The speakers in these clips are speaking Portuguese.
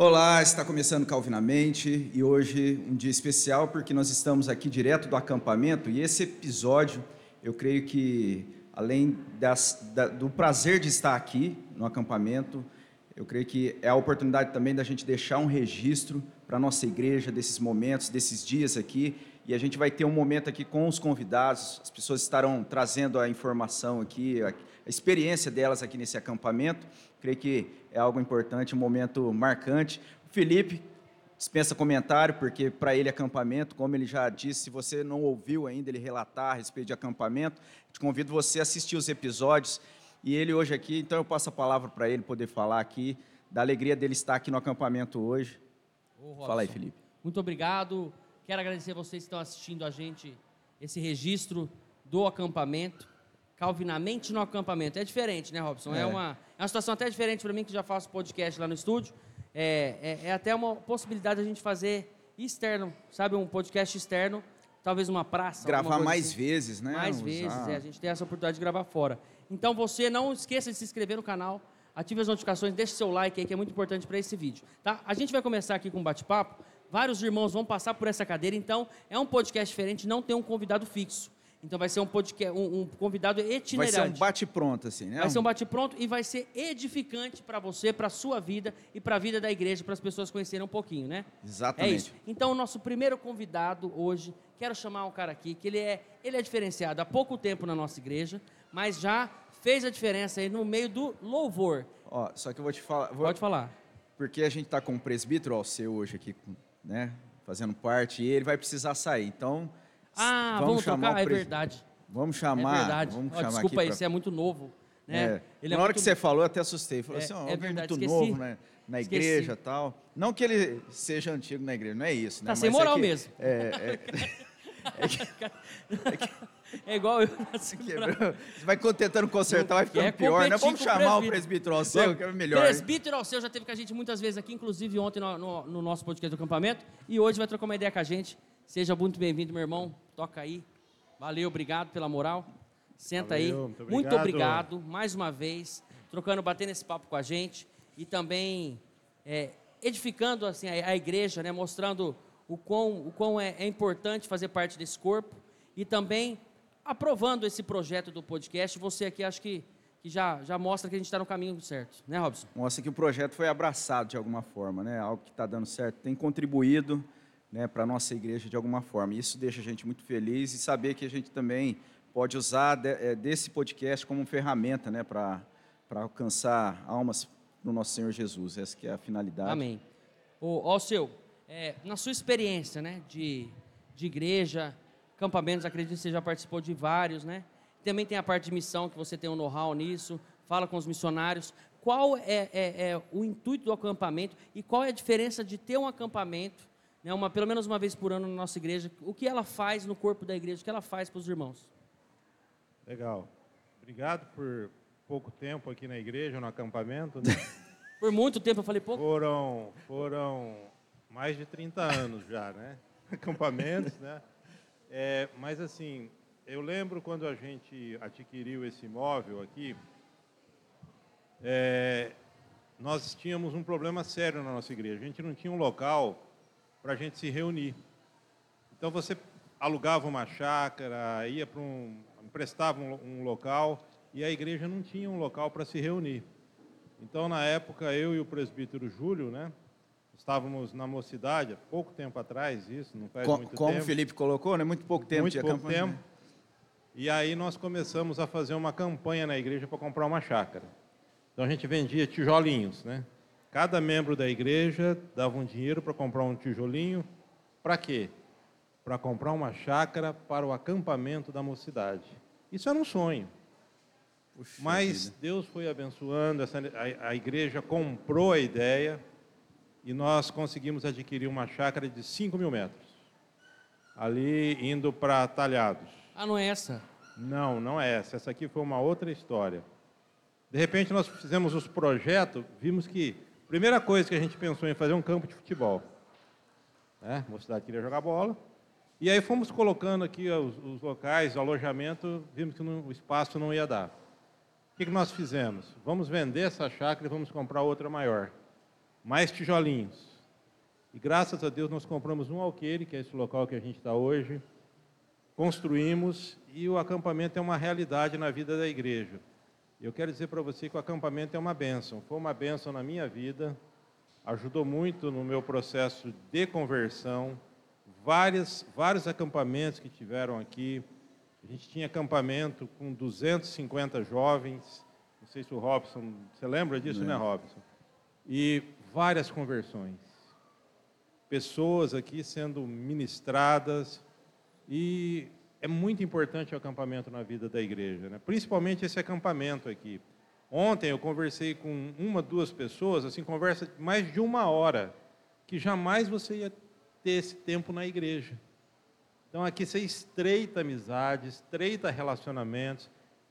Olá, está começando Calvinamente e hoje um dia especial porque nós estamos aqui direto do acampamento e esse episódio eu creio que além das, da, do prazer de estar aqui no acampamento, eu creio que é a oportunidade também da gente deixar um registro para a nossa igreja desses momentos, desses dias aqui e a gente vai ter um momento aqui com os convidados, as pessoas estarão trazendo a informação aqui, a experiência delas aqui nesse acampamento. Creio que é algo importante, um momento marcante. O Felipe dispensa comentário, porque para ele acampamento, como ele já disse, se você não ouviu ainda ele relatar a respeito de acampamento, te convido você a assistir os episódios. E ele hoje aqui, então eu passo a palavra para ele poder falar aqui da alegria dele estar aqui no acampamento hoje. Ô, Fala aí, Felipe. Muito obrigado. Quero agradecer a vocês que estão assistindo a gente esse registro do acampamento. Calvinamente no acampamento. É diferente, né, Robson? É, É. uma, é uma situação até diferente para mim, que já faço podcast lá no estúdio. É, é, é até uma possibilidade da gente fazer externo, sabe? Um podcast externo, talvez uma praça. Gravar mais assim. vezes, né? Mais Usar- vezes, é, a gente tem essa oportunidade de gravar fora. Então você não esqueça de se inscrever no canal, ative as notificações, deixe seu like aí, que é muito importante para esse vídeo. Tá? A gente vai começar aqui com um bate-papo, vários irmãos vão passar por essa cadeira, então é um podcast diferente, não tem um convidado fixo. Então vai ser um, podcast, um, um convidado Vai itinerante. ser um bate-pronto, assim, né? Vai ser um bate-pronto e vai ser edificante para você, para a sua vida e para a vida da igreja, para as pessoas conhecerem um pouquinho, né? Exatamente. É isso. Então, o nosso primeiro convidado hoje, quero chamar um cara aqui que ele é, ele é diferenciado há pouco tempo na nossa igreja, mas já fez a diferença aí no meio do louvor. Ó, só que eu vou te falar... vou- Pode falar. Porque a gente está com o presbítero Alceu hoje aqui, né? Fazendo parte, e ele vai precisar sair. Então, Ah, vamos vamos, chamar o É verdade. vamos É chamar... verdade. Vamos Ó, chamar desculpa aqui aí, pra- você é muito novo. Né? É. Ele é Na hora muito- que você falou, eu até assustei. Falei É- assim, ó, é verdade, muito esqueci. novo né, na Esqueci. igreja e tal. Não que ele seja antigo na igreja, não é isso. Né? Tá sem Mas é que-. É, É igual eu. é, quebrou. Você vai tentando consertar, vai ficando Quer pior, né? Vamos chamar o presbítero. presbítero Alceu, que é melhor. Presbítero Alceu já teve com a gente muitas vezes aqui, inclusive ontem no, no- no nosso podcast do acampamento. E hoje vai trocar uma ideia com a gente. Seja muito bem-vindo, meu irmão. Toca aí. Valeu, obrigado pela moral. Senta aí. Valeu, muito Muito obrigado. obrigado, mais uma vez, trocando, batendo esse papo com a gente. E também é, edificando assim, a, a igreja, né? mostrando o quão, o quão é, é importante fazer parte desse corpo. E também aprovando esse projeto do podcast. Você aqui acho que, que já, já mostra que a gente está no caminho certo, né, Robson? Mostra que o projeto foi abraçado de alguma forma, né? Algo que está dando certo, tem contribuído né, para a nossa igreja de alguma forma. Isso deixa a gente muito feliz e saber que a gente também pode usar de- eh, desse podcast como ferramenta né, para alcançar almas no nosso Senhor Jesus. Essa que é a finalidade. Amém. O, ó, seu, é, na sua experiência, né, de, de igreja, campamentos, acredito que você já participou de vários, né? Também tem a parte de missão, que você tem um know-how nisso, fala com os missionários. Qual é, é- é o intuito do acampamento e qual é a diferença de ter um acampamento, né, uma, pelo menos uma vez por ano na nossa igreja? O que ela faz no corpo da igreja, o que ela faz para os irmãos? Legal. Obrigado por pouco tempo aqui na igreja, no acampamento. né? Por muito tempo eu falei, pô, Foram, foram mais de 30 anos já, né? Acampamentos, né? É, mas assim, eu lembro quando a gente adquiriu esse imóvel aqui, é, nós tínhamos um problema sério na nossa igreja. A gente não tinha um local para a gente se reunir. Então você alugava uma chácara, ia para um, emprestava um, um local e a igreja não tinha um local para se reunir. Então na época eu e o presbítero Júlio, né, estávamos na mocidade, há pouco tempo atrás isso, não faz Co- muito como tempo. o Felipe colocou, né? Muito pouco tempo muito de pouco acampamento. tempo. E aí nós começamos a fazer uma campanha na igreja para comprar uma chácara. Então a gente vendia tijolinhos, né? Cada membro da igreja dava um dinheiro para comprar um tijolinho. Para quê? Para comprar uma chácara para o acampamento da mocidade. Isso era um sonho. Puxa Mas vida. Deus foi abençoando, essa, a, a igreja comprou a ideia e nós conseguimos adquirir uma chácara de 5 mil metros. Ali indo para Talhados. ah, não é essa. Não, não é essa. Essa aqui foi uma outra história. De repente nós fizemos os projetos, vimos que a primeira coisa que a gente pensou em fazer é um campo de futebol. Né? A mocidade queria jogar bola. E aí fomos colocando aqui os, os locais, o alojamento, vimos que não- o espaço não ia dar. O que, que nós fizemos? Vamos vender essa chácara e vamos comprar outra maior. Mais tijolinhos. E graças a Deus nós compramos um alqueire, que é esse local que a gente está hoje, construímos e o acampamento é uma realidade na vida da igreja. Eu quero dizer para você que o acampamento é uma bênção. Foi uma bênção na minha vida, ajudou muito no meu processo de conversão. Várias, vários acampamentos que tiveram aqui. A gente tinha acampamento com 250 jovens. Não sei se o Robson, você lembra disso, né, Robson? E várias conversões. Pessoas aqui sendo ministradas. E é muito importante o acampamento na vida da igreja, né? principalmente esse acampamento aqui. Ontem eu conversei com uma, duas pessoas, assim, conversa de mais de uma hora, que jamais você ia ter esse tempo na igreja. Então aqui você estreita amizades, estreita relacionamentos,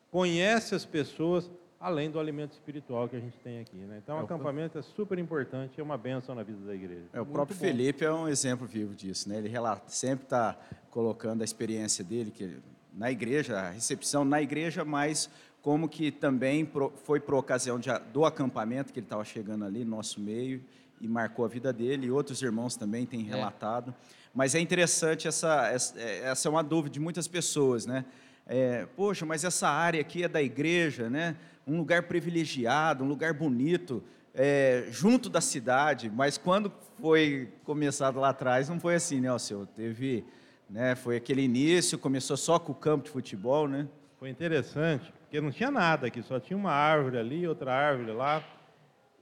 conhece as pessoas, além do alimento espiritual que a gente tem aqui. Né? Então, o é, acampamento é super importante, é uma bênção na vida da igreja. É, o Muito próprio bom. Felipe é um exemplo vivo disso. Né? Ele relata, sempre está colocando a experiência dele que na igreja, a recepção na igreja, mas como que também foi por ocasião de, do acampamento que ele estava chegando ali no nosso meio e marcou a vida dele, e outros irmãos também têm é. relatado. É. Mas é interessante, essa, essa, essa é uma dúvida de muitas pessoas, né? É, Poxa, mas essa área aqui é da igreja, né? Um lugar privilegiado, um lugar bonito, é, junto da cidade, mas quando foi começado lá atrás, não foi assim, né, Alceu? Teve, né, foi aquele início, começou só com o campo de futebol, né? Foi interessante, porque não tinha nada aqui, só tinha uma árvore ali, outra árvore lá,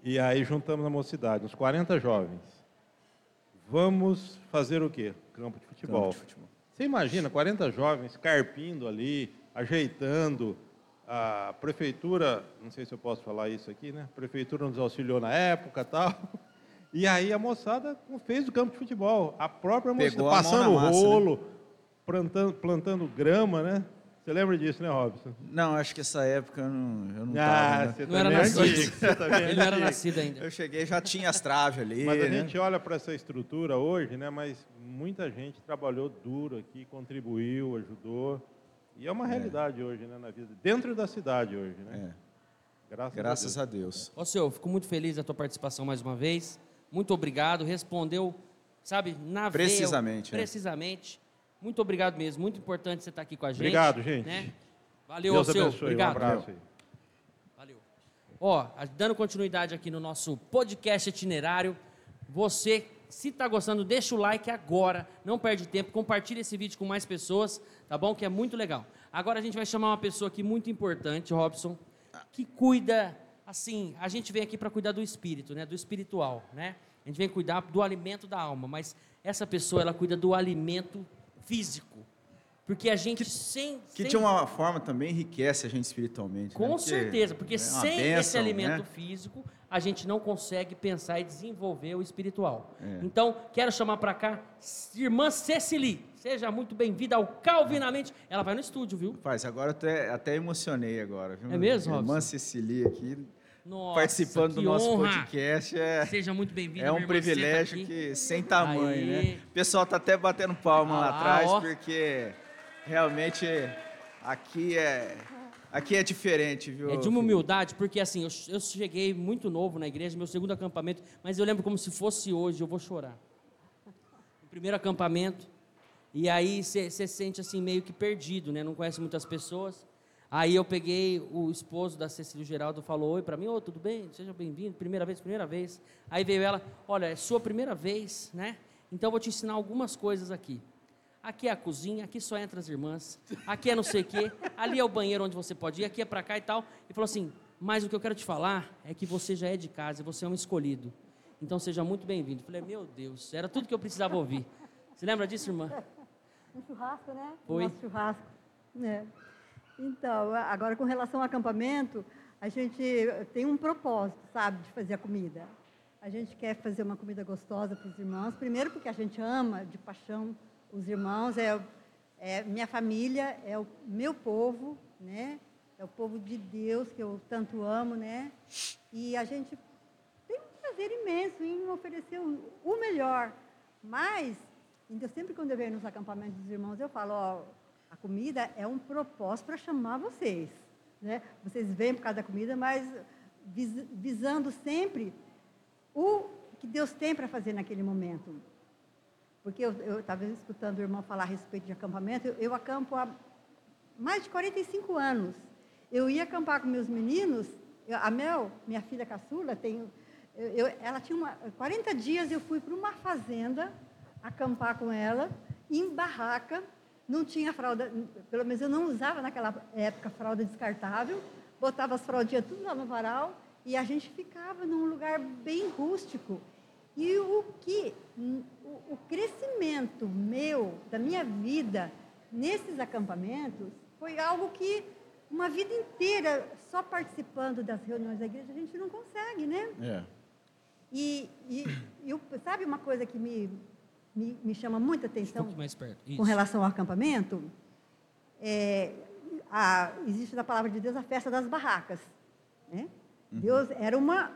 e aí juntamos a mocidade, uns 40 jovens. Vamos fazer o quê? Campo de futebol. Campo de futebol. Você imagina, 40 jovens carpindo ali, ajeitando, a prefeitura, não sei se eu posso falar isso aqui, né? A prefeitura nos auxiliou na época tal. E aí a moçada fez o campo de futebol. A própria moçada, passando o né? rolo, né? plantando, plantando grama, né? Você lembra disso, né, Robson? Não, acho que essa época eu não, eu não ah, Você não era nascido. Tá Ele não era nascido ainda. Eu cheguei já tinha as traves ali. Mas a né? gente olha para essa estrutura hoje, né? Mas muita gente trabalhou duro aqui, contribuiu, ajudou. E é uma é. realidade é. hoje, né, na vida, dentro da cidade hoje, né? É. Graças, Graças a Deus. Ô, senhor, fico muito feliz da tua participação mais uma vez. Muito obrigado. Respondeu, sabe, na Precisamente. Veia, precisamente. É. Muito obrigado mesmo. Muito importante você estar aqui com a gente. Obrigado, gente. Né? Valeu, Deus seu. Abençoe. Obrigado. Um abraço aí. Valeu. Ó, dando continuidade aqui no nosso podcast itinerário, você se está gostando, deixa o like agora, não perde tempo, compartilha esse vídeo com mais pessoas, tá bom? Que é muito legal. Agora a gente vai chamar uma pessoa aqui muito importante, Robson, que cuida, assim, a gente vem aqui para cuidar do espírito, né? Do espiritual, né? A gente vem cuidar do alimento da alma, mas essa pessoa, ela cuida do alimento físico. Porque a gente que, sem. Que sem... de uma forma também enriquece a gente espiritualmente. Com né? certeza, porque é sem esse alimento né? físico, a gente não consegue pensar e desenvolver o espiritual. É. Então, quero chamar para cá irmã Cecily. Seja muito bem-vinda ao Calvinamente. Ela vai no estúdio, viu? Faz, agora eu até, até emocionei agora. Viu? É mesmo, Robson? Irmã Cecily aqui. Nossa, participando do nosso honra. podcast. É, Seja muito bem-vindo. É um privilégio tá que sem tamanho, Aê. né? O pessoal tá até batendo palma ah, lá atrás, ó. porque realmente aqui é aqui é diferente, viu? É de uma humildade, porque assim, eu, eu cheguei muito novo na igreja, meu segundo acampamento, mas eu lembro como se fosse hoje, eu vou chorar. O primeiro acampamento, e aí você sente assim meio que perdido, né? Não conhece muitas pessoas. Aí eu peguei o esposo da Cecília Geraldo, falou oi para mim, ô, oh, tudo bem? Seja bem-vindo, primeira vez, primeira vez. Aí veio ela, olha, é sua primeira vez, né? Então eu vou te ensinar algumas coisas aqui aqui é a cozinha, aqui só entra as irmãs, aqui é não sei o quê, ali é o banheiro onde você pode ir, aqui é para cá e tal. E falou assim: Mas o que eu quero te falar é que você já é de casa, você é um escolhido. Então seja muito bem-vindo. Falei: Meu Deus, era tudo que eu precisava ouvir. Você lembra disso, irmã? Um churrasco, né? Foi. Nosso churrasco. É. Então, agora com relação ao acampamento, a gente tem um propósito, sabe, de fazer a comida. A gente quer fazer uma comida gostosa para os irmãos, primeiro porque a gente ama de paixão os irmãos, é, é minha família, é o meu povo, né? É o povo de Deus que eu tanto amo, né? E a gente tem um prazer imenso em oferecer o, o melhor. Mas, então, sempre quando eu venho nos acampamentos dos irmãos, eu falo, ó, a comida é um propósito para chamar vocês. Né? Vocês vêm por causa da comida, mas vis, visando sempre o que Deus tem para fazer naquele momento. Porque eu estava escutando o irmão falar a respeito de acampamento, eu, eu acampo há mais de 45 anos. Eu ia acampar com meus meninos, eu, a Mel, minha filha caçula, tem, eu, ela tinha uma, 40 dias eu fui para uma fazenda acampar com ela, em barraca, não tinha fralda, pelo menos eu não usava naquela época fralda descartável, botava as fraldinhas tudo lá no varal e a gente ficava num lugar bem rústico. E o que, o, crescimento meu, da minha vida, nesses acampamentos, foi algo que uma vida inteira só participando das reuniões da igreja a gente não consegue, né? É. E, e eu, sabe uma coisa que me, me, me chama muita atenção Um mais perto. com relação ao acampamento? É, a, existe na palavra de Deus a festa das barracas. Né? Uhum. Deus era uma,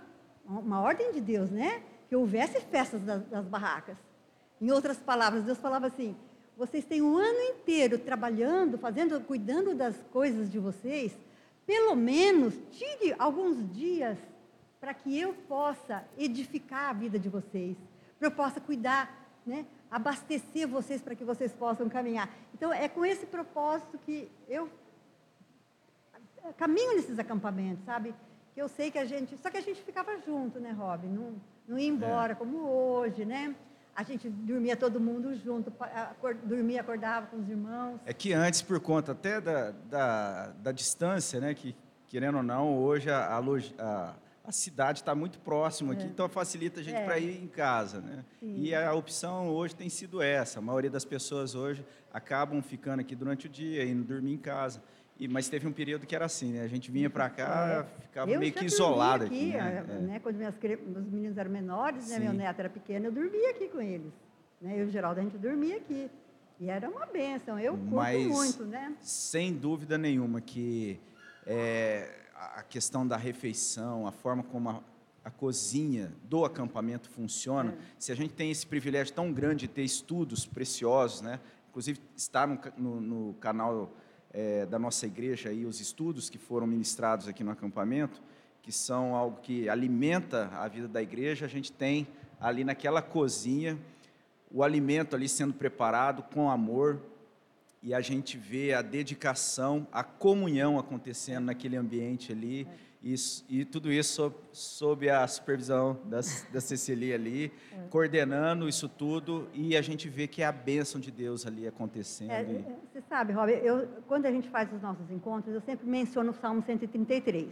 uma ordem de Deus, né? Que houvesse festas das barracas. Em outras palavras, Deus falava assim: vocês têm um ano inteiro trabalhando, fazendo, cuidando das coisas de vocês. Pelo menos tire alguns dias para que eu possa edificar a vida de vocês, para eu possa cuidar, né, abastecer vocês para que vocês possam caminhar. Então, é com esse propósito que eu caminho nesses acampamentos, sabe? Que eu sei que a gente. Só que a gente ficava junto, né, Rob? Não, não ia embora é. como hoje, né? A gente dormia todo mundo junto, dormia, acordava com os irmãos. É que antes, por conta até da, da, da distância, né? Que, querendo ou não, hoje a, a, a cidade está muito próxima aqui, é. então facilita a gente é. para ir em casa. Né? E a opção hoje tem sido essa. A maioria das pessoas hoje acabam ficando aqui durante o dia, indo dormir em casa. E, mas teve um período que era assim, né? A gente vinha para cá, é. ficava eu meio que isolado aqui. aqui né? É. né? Quando meus meninos eram menores, né? meu neto era pequeno, eu dormia aqui com eles. Né? Eu e o Geraldo, a gente dormia aqui. E era uma benção, eu curto mas, muito, né? Sem dúvida nenhuma que é, a questão da refeição, a forma como a, a cozinha do acampamento funciona, é. se a gente tem esse privilégio tão grande de ter estudos preciosos, né? inclusive está no, no, no canal é, da nossa igreja aí os estudos que foram ministrados aqui no acampamento, que são algo que alimenta a vida da igreja, a gente tem ali naquela cozinha o alimento ali sendo preparado com amor, e a gente vê a dedicação, a comunhão acontecendo naquele ambiente ali, e, e tudo isso sob, sob a supervisão da, da Cecilia ali, é. coordenando isso tudo, e a gente vê que é a bênção de Deus ali acontecendo. É, e... Você sabe, Rob, eu, quando a gente faz os nossos encontros, eu sempre menciono o Salmo 133.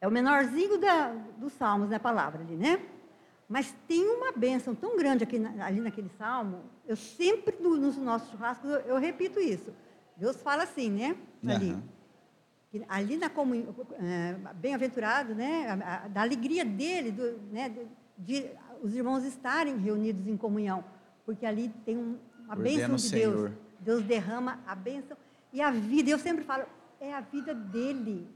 É o menorzinho da, dos Salmos, na né, palavra ali, né? Mas tem uma bênção tão grande aqui, ali naquele salmo, eu sempre, nos nossos churrascos, eu, eu repito isso. Deus fala assim, né? Ali. Uhum. Ali na comunhão, é, bem-aventurado, né? A, a, da alegria dele, do, né? De, de, os irmãos estarem reunidos em comunhão, porque ali tem um, uma bênção de Deus. Deus derrama a bênção e a vida. Eu sempre falo, é a vida dele,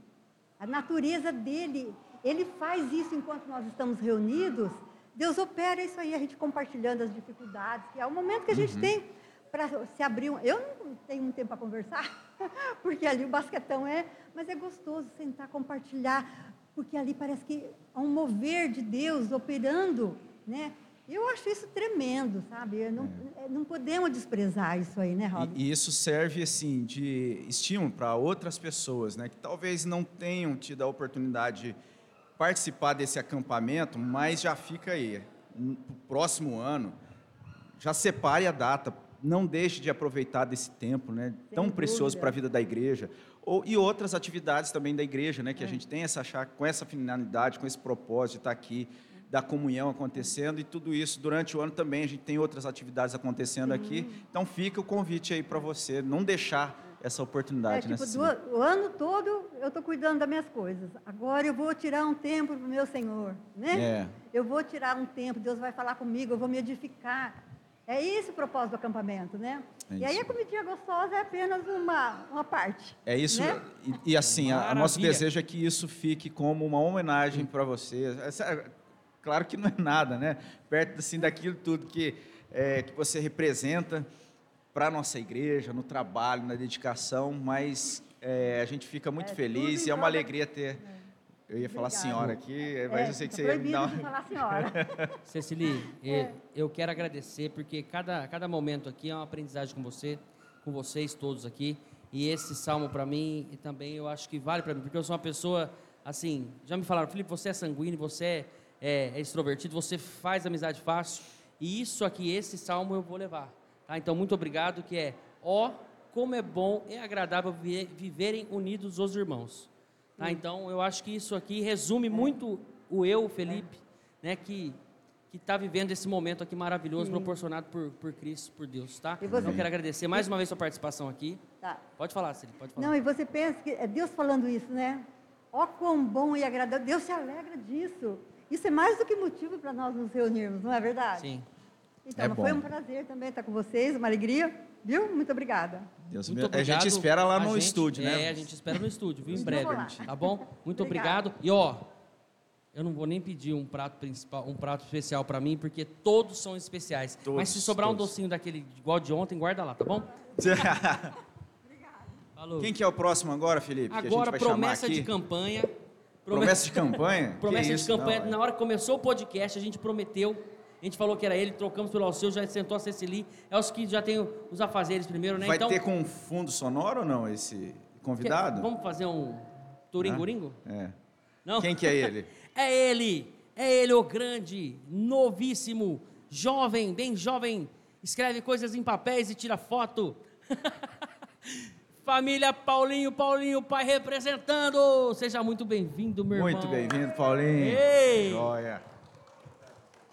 a natureza dele. Ele faz isso enquanto nós estamos reunidos Deus opera isso aí, a gente compartilhando as dificuldades, que é o momento que a gente uhum. tem para se abrir. Um... Eu não tenho um tempo para conversar, porque ali o basquetão é, mas é gostoso sentar, compartilhar, porque ali parece que há um mover de Deus operando, né? Eu acho isso tremendo, sabe? Não, é. não podemos desprezar isso aí, né, Rob? E, e isso serve, assim, de estímulo para outras pessoas, né? Que talvez não tenham tido a oportunidade de participar desse acampamento, mas já fica aí, no próximo ano, já separe a data, não deixe de aproveitar desse tempo, né, tão dúvida. precioso para a vida da igreja, ou, e outras atividades também da igreja, né, que é. a gente tem essa com essa finalidade, com esse propósito de estar aqui, da comunhão acontecendo e tudo isso durante o ano também a gente tem outras atividades acontecendo aqui. Então fica o convite aí para você não deixar essa oportunidade. É, tipo, do, o ano todo eu estou cuidando das minhas coisas. Agora eu vou tirar um tempo para o meu Senhor, né? É. Eu vou tirar um tempo, Deus vai falar comigo, eu vou me edificar. É esse o propósito do acampamento, né? É e aí a comidinha gostosa é apenas uma, uma parte. É isso. Né? E, e, assim, a nosso desejo é que isso fique como uma homenagem para você. É, claro que não é nada, né? Perto assim, daquilo tudo que, é, que você representa para a nossa igreja, no trabalho, na dedicação, mas é, a gente fica muito é, feliz e é uma alegria ter, Eu ia falar Obrigada. senhora aqui, mas É, eu sei que tá você ia me dar de uma... falar senhora. Cecily, eh, eu quero agradecer porque cada, cada momento aqui é uma aprendizagem com você, com vocês todos aqui. E esse salmo para mim e também eu acho que vale para mim, porque eu sou uma pessoa assim, já me falaram, Felipe, você é sanguíneo, você é, é- é extrovertido, você faz amizade fácil. E isso aqui, esse salmo eu vou levar. Tá? Então, muito obrigado, que é, ó, como é bom e agradável vi- viverem unidos os irmãos. Tá? Então, eu acho que isso aqui resume muito o eu, o Felipe, né, que que está vivendo esse momento aqui maravilhoso, proporcionado por, por Cristo, por Deus, tá? E você? Então, eu quero agradecer mais uma vez sua participação aqui. Tá. Pode falar, Celi, pode falar. Não, e você pensa que é Deus falando isso, né? Ó, quão bom e agradável. Deus se alegra disso. Isso é mais do que motivo para nós nos reunirmos, não é verdade? Sim. Então, É foi um prazer também estar com vocês, uma alegria, viu? Muito obrigada. Deus Muito obrigado. A gente espera lá no gente- estúdio, né? É, a gente espera no estúdio, viu? Em breve, tá bom? Muito obrigado. E ó, eu não vou nem pedir um prato principal, um prato especial para mim, porque todos são especiais. Todos, Mas se sobrar um todos. docinho daquele igual de ontem, guarda lá, tá bom? Falou. Quem que é o próximo agora, Felipe? que a gente Agora, vai chamar promessa aqui? de campanha. Promessa de campanha? Promessa Que de isso? campanha. Não, é. Na hora que começou o podcast, a gente prometeu. A gente falou que era ele, trocamos pelo Alceu, já sentou a Cecily. É os que já tem os afazeres primeiro, né? Vai então, ter com fundo sonoro ou não esse convidado? quer- vamos fazer um turinguringo? É. Não? Quem que é ele? É ele! É ele, o grande, novíssimo, jovem, bem jovem, escreve coisas em papéis e tira foto. Família Paulinho, Paulinho, pai representando. Seja muito bem-vindo, meu irmão. Muito bem-vindo, Paulinho. Ei! Joia.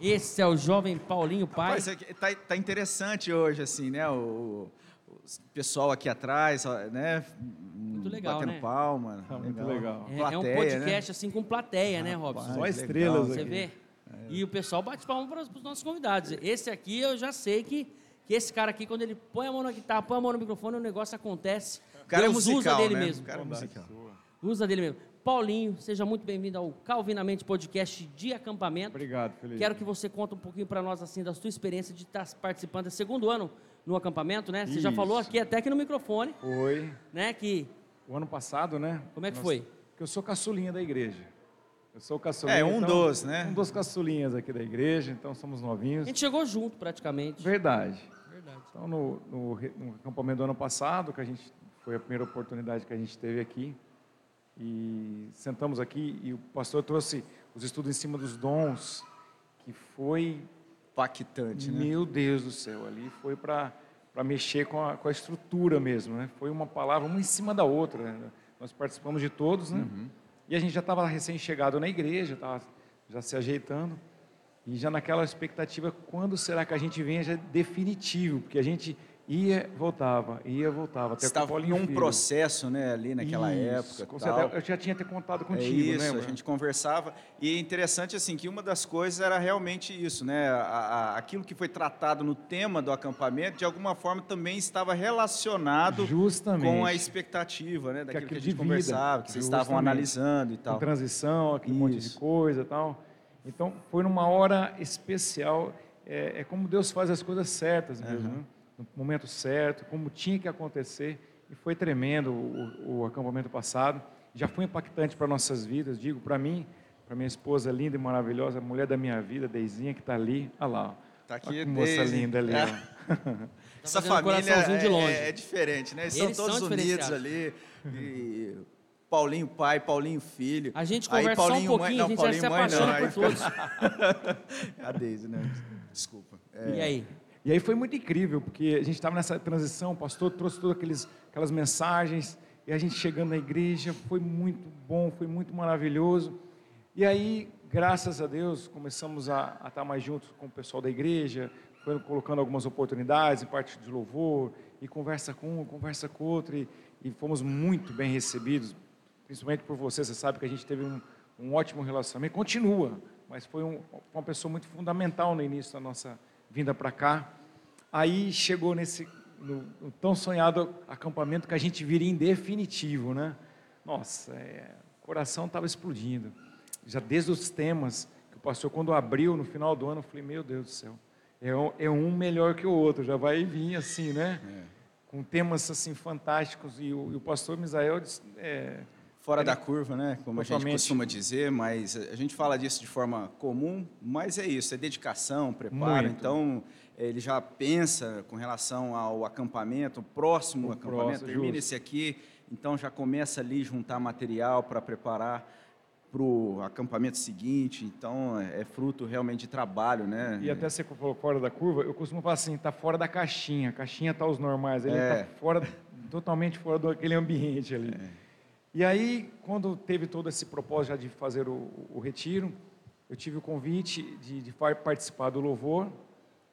Esse é o jovem Paulinho, pai. Rapaz, é tá, tá interessante hoje, assim, né? O, o pessoal aqui atrás, né? Muito legal, Batendo né? palma. Tá muito legal. É, é Plateia, um né? podcast assim com plateia, né, Robson? Só estrelas. Você aqui. vê? E o pessoal bate palma para os nossos convidados. Esse aqui eu já sei que, que esse cara aqui, quando ele põe a mão na guitarra, põe a mão no microfone, o negócio acontece. O cara Deus é musical, usa dele né? mesmo. O cara é musical. Usa dele mesmo. Paulinho, seja muito bem-vindo ao Calvinamente Podcast de acampamento. Obrigado, Felipe. Quero que você conte um pouquinho para nós assim da sua experiência de estar participando do segundo ano no acampamento, né? Você já Isso. falou aqui até aqui no microfone, Foi né? Que o ano passado, né? como é que Nós- foi? Que eu sou caçulinha da igreja. Eu sou caçulinha. É, um então, dos, né? Um dos caçulinhas aqui da igreja, então somos A novinhos. gente chegou junto praticamente. Verdade. Verdade. Então, no, no, no acampamento do ano passado, que a gente foi a primeira oportunidade que a gente teve aqui, e sentamos aqui e o pastor trouxe os estudos em cima dos dons, que foi, Impactante, né? meu Deus do céu, ali foi para mexer com a, com a estrutura mesmo, né? Foi uma palavra uma em cima da outra. né? Nós participamos de todos, né? E a gente já estava recém-chegado na igreja, estava já se ajeitando. E já naquela expectativa, quando será que a gente venha já definitivo? Porque a gente ia, voltava, ia, voltava. Até estava Paulinho num Filho. processo, né, ali naquela Isso, época. tal. Eu já tinha te contado É contigo, isso, né? a gente conversava. E é interessante, assim, que uma das coisas era realmente isso, né? A- a- aquilo que foi tratado no tema do acampamento, de alguma forma, também estava relacionado Justamente. com a expectativa, né? Daquilo que, a aquilo gente conversava, que vocês estavam justamente. analisando e tal. transição, aquele monte de Isso. coisa e tal. Então, foi numa hora especial. É, é como Deus faz as coisas certas mesmo, né? No momento certo, como tinha que acontecer. E foi tremendo o, o acampamento passado. Já foi impactante para nossas vidas, digo, para mim, para minha esposa linda e maravilhosa, a mulher da minha vida, Deizinha, que está ali. Olha lá. Tá Olha aqui, que moça Deise. linda ali. É. ó. Essa um família de longe. é, é diferente, né? Eles, são Eles são todos unidos diferenciados. ali. E Paulinho pai, Paulinho filho. A gente Aí conversa só um Paulinho pouquinho, mãe, a gente já Paulinho se mãe não, apaixona por todos. É a Deise, né? Desculpa. É, E aí? E aí foi muito incrível, porque a gente estava nessa transição, o pastor trouxe todas aqueles, aquelas mensagens, e a gente chegando na igreja, foi muito bom, foi muito maravilhoso. E aí, graças a Deus, começamos a, a estar mais juntos com o pessoal da igreja, foi colocando algumas oportunidades em parte de louvor, e conversa com um, conversa com outro, e, e fomos muito bem recebidos, principalmente por você, você sabe que a gente teve um, um ótimo relacionamento, continua, mas foi um, uma pessoa muito fundamental no início da nossa vinda para cá. Aí chegou nesse no, no tão sonhado acampamento que a gente viria em definitivo, né? Nossa, é, o coração estava explodindo. Já desde os temas que o pastor, quando abriu no final do ano, eu falei, meu Deus do céu, é um, é um melhor que o outro, já vai vir assim, né? Com temas assim fantásticos. E o, e o pastor Misael disse, é, Fora da curva, né? Como a gente costuma dizer, mas a gente fala disso de forma comum, mas é isso, é dedicação, preparo. Muito. Então, ele já pensa com relação ao acampamento, próximo O acampamento, próximo, termina justo. esse aqui, então já começa ali juntar material para preparar para o acampamento seguinte. Então, é fruto realmente de trabalho, né? E até você falou fora da curva, eu costumo falar assim, tá fora da caixinha. A caixinha tá os normais, ele É. tá fora, totalmente fora daquele ambiente ali. E aí, quando teve todo esse propósito já de fazer o, o retiro, eu tive o convite de, de participar do louvor.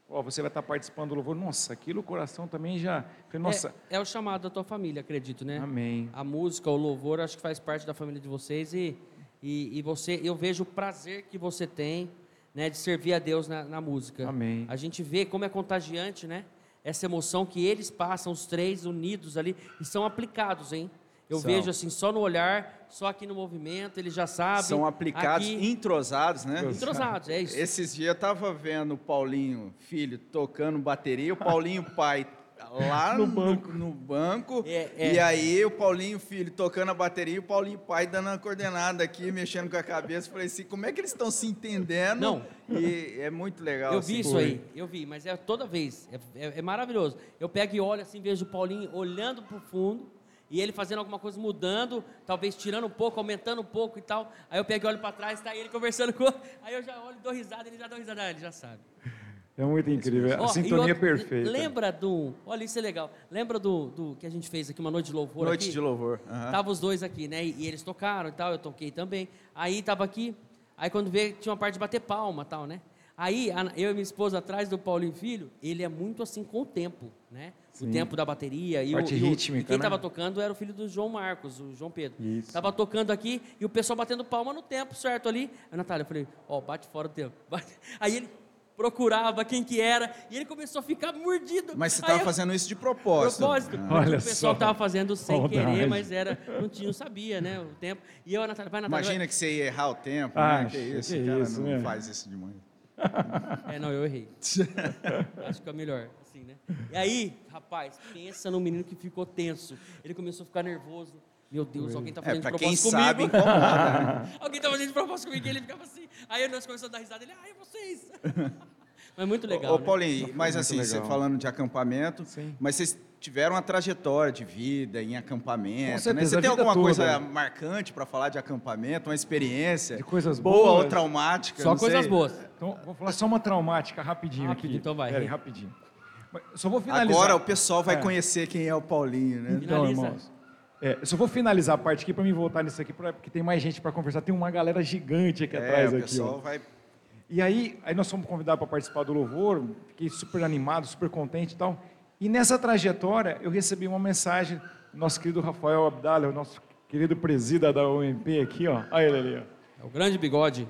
Ó, você vai estar participando do louvor. Nossa, aquilo o coração também já. Falei, nossa, É, é o chamado da tua família, acredito, né? amém. A música, o louvor, acho que faz parte da família de vocês e, e, e você, eu vejo o prazer que você tem, né, de servir a Deus na, na música. Amém. A gente vê como é contagiante, né? Essa emoção que eles passam, os três unidos ali, e são aplicados, hein? Eu São. vejo assim, só no olhar, só aqui no movimento, eles já sabem. São aplicados, aqui, entrosados, né? entrosados, é isso. Esses dias eu tava vendo o Paulinho, filho, tocando bateria, o Paulinho pai lá no, banco, no banco É, é. e aí o Paulinho filho tocando a bateria e o Paulinho pai dando a coordenada aqui, mexendo com a cabeça. Falei assim, como é que eles estão se entendendo? Não. E é muito legal. Eu vi assim. isso aí, eu vi, mas é toda vez, é, é- é maravilhoso. Eu pego e olho assim, vejo o Paulinho olhando pro fundo e ele fazendo alguma coisa, mudando, talvez tirando um pouco, aumentando um pouco e tal. Aí eu pego e olho para trás, tá ele conversando com Aí eu já olho, dou risada, ele já dá risada, ah, ele já sabe. É muito incrível. A sintonia é outra- perfeita. Lembra do. Olha, isso é legal. Lembra do, do que a gente fez aqui, uma noite de louvor Noite aqui? de louvor. aham. Tava os dois aqui, né? E, e eles tocaram e tal, eu toquei também. Aí tava aqui, aí quando veio, tinha uma parte de bater palma e tal, né? Aí a- eu e minha esposa atrás do Paulinho Filho, ele é muito assim com o tempo, né? O Sim. tempo da bateria. E, o, Parte e, o- rítmica, e quem né? tava tocando era o filho do João Marcos, o João Pedro. Isso. Tava tocando aqui e o pessoal batendo palma no tempo certo ali. Aí, Natália, eu falei, ó, bate fora o tempo. Bate. Aí ele procurava quem que era e ele começou a ficar mordido. Mas você estava eu- fazendo isso de propósito. propósito. Ah. Olha o pessoal estava fazendo sem querer, mas era, não tinha, não sabia, né, o tempo. E eu, a Natália, vai, Natália. Imagina que você ia errar o tempo, Ah, né? Que isso, que cara, isso, não né? faz isso de manhã. É, não, eu errei. Acho que é melhor, assim, né? E aí, rapaz, pensa no menino que ficou tenso. Ele começou a ficar nervoso. Meu Deus, alguém tá É, fazendo pra quem sabe, comigo. incomoda. né? alguém tá fazendo propósito comigo e ele ficava assim. Aí nós começamos a dar risada. Ele, ai, vocês. mas muito legal, Ô, né? Paulinho, mas muito assim, você legal. falando de acampamento, Sim. mas vocês tiveram uma trajetória de vida em acampamento, Com né? Você tem alguma toda. coisa marcante para falar de acampamento, uma experiência De coisas boa boas. ou traumática? Só não coisas sei. boas. Então, vou falar só uma traumática rapidinho Rápido, aqui. então vai. Pera aí, rapidinho. Só vou finalizar. Agora o pessoal vai É. conhecer quem é o Paulinho, né? Então, Finaliza. irmãos. É, eu só vou finalizar a parte aqui para mim voltar nisso aqui, porque tem mais gente para conversar. Tem uma galera gigante aqui É, atrás. o aqui, pessoal ó. vai. E aí, aí nós fomos convidados para participar do louvor, fiquei super animado, super contente e tal. E nessa trajetória, eu recebi uma mensagem do nosso querido Rafael Abdala, o nosso querido presida da UMP aqui, ó. Olha ele ali, ó. É o grande bigode.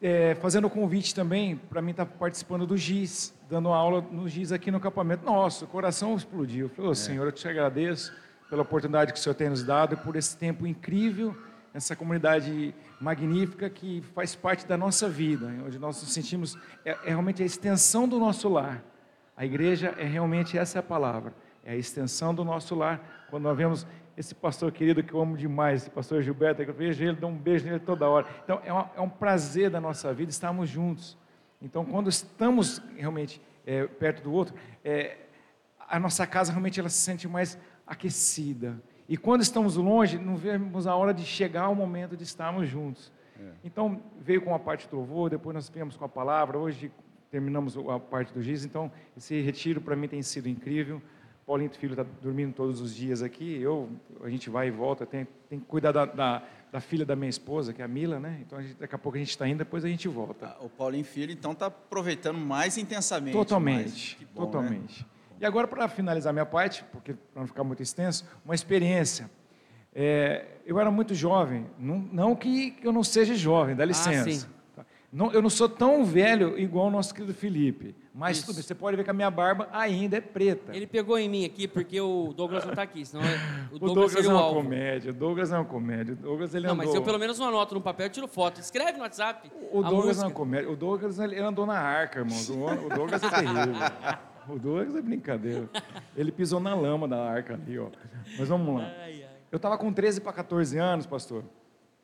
É, fazendo o convite também para mim estar participando do GIS, dando aula no GIS aqui no acampamento. Nossa, o coração explodiu. Eu falei, ô Senhor, eu te agradeço pela oportunidade que o Senhor tem nos dado e por esse tempo incrível, essa comunidade magnífica que faz parte da nossa vida, onde nós nos sentimos, é, é realmente a extensão do nosso lar. A igreja é realmente essa palavra, é a extensão do nosso lar. Quando nós vemos esse pastor querido que eu amo demais, esse pastor Gilberto, que eu vejo ele, dou um beijo nele toda hora. Então, é, uma- é um prazer da nossa vida estarmos juntos. Então, quando estamos realmente é, perto do outro, é, a nossa casa realmente ela se sente mais aquecida. E quando estamos longe, não vemos a hora de chegar o momento de estarmos juntos. Então, veio com a parte do louvor, depois nós viemos com a palavra, hoje terminamos a parte do giz, então esse retiro para mim tem sido incrível. Paulinho Filho está dormindo todos os dias aqui, eu, a gente vai e volta, tem, tem que cuidar da, da, da filha da minha esposa, que é a Mila, né? Então a gente- daqui a pouco a gente está indo, depois a gente volta. Ah, O Paulinho Filho, então, está aproveitando mais intensamente. Totalmente, mais. Que bom, né? E agora, para finalizar minha parte, porque para não ficar muito extenso, uma experiência. É, eu era muito jovem, não, não que eu não seja jovem, dá licença. Ah, sim. Tá? Não, eu não sou tão velho igual o nosso querido Felipe, mas Isso. tudo bem, você pode ver que a minha barba ainda é preta. Ele pegou em mim aqui porque o Douglas não tá aqui, senão é- o o Douglas, Douglas, é o uma alvo. comédia, o Douglas é uma comédia, o Douglas ele Não, andou... mas eu pelo menos não anoto no papel, eu tiro foto. Escreve no WhatsApp. O Douglas é música. uma comédia. O Douglas ele andou na arca, irmãos. O, o Douglas é terrível. O Douglas é brincadeira. Ele pisou na lama da arca ali, ó. Mas vamos lá. Eu estava com 13 para 14 anos, pastor,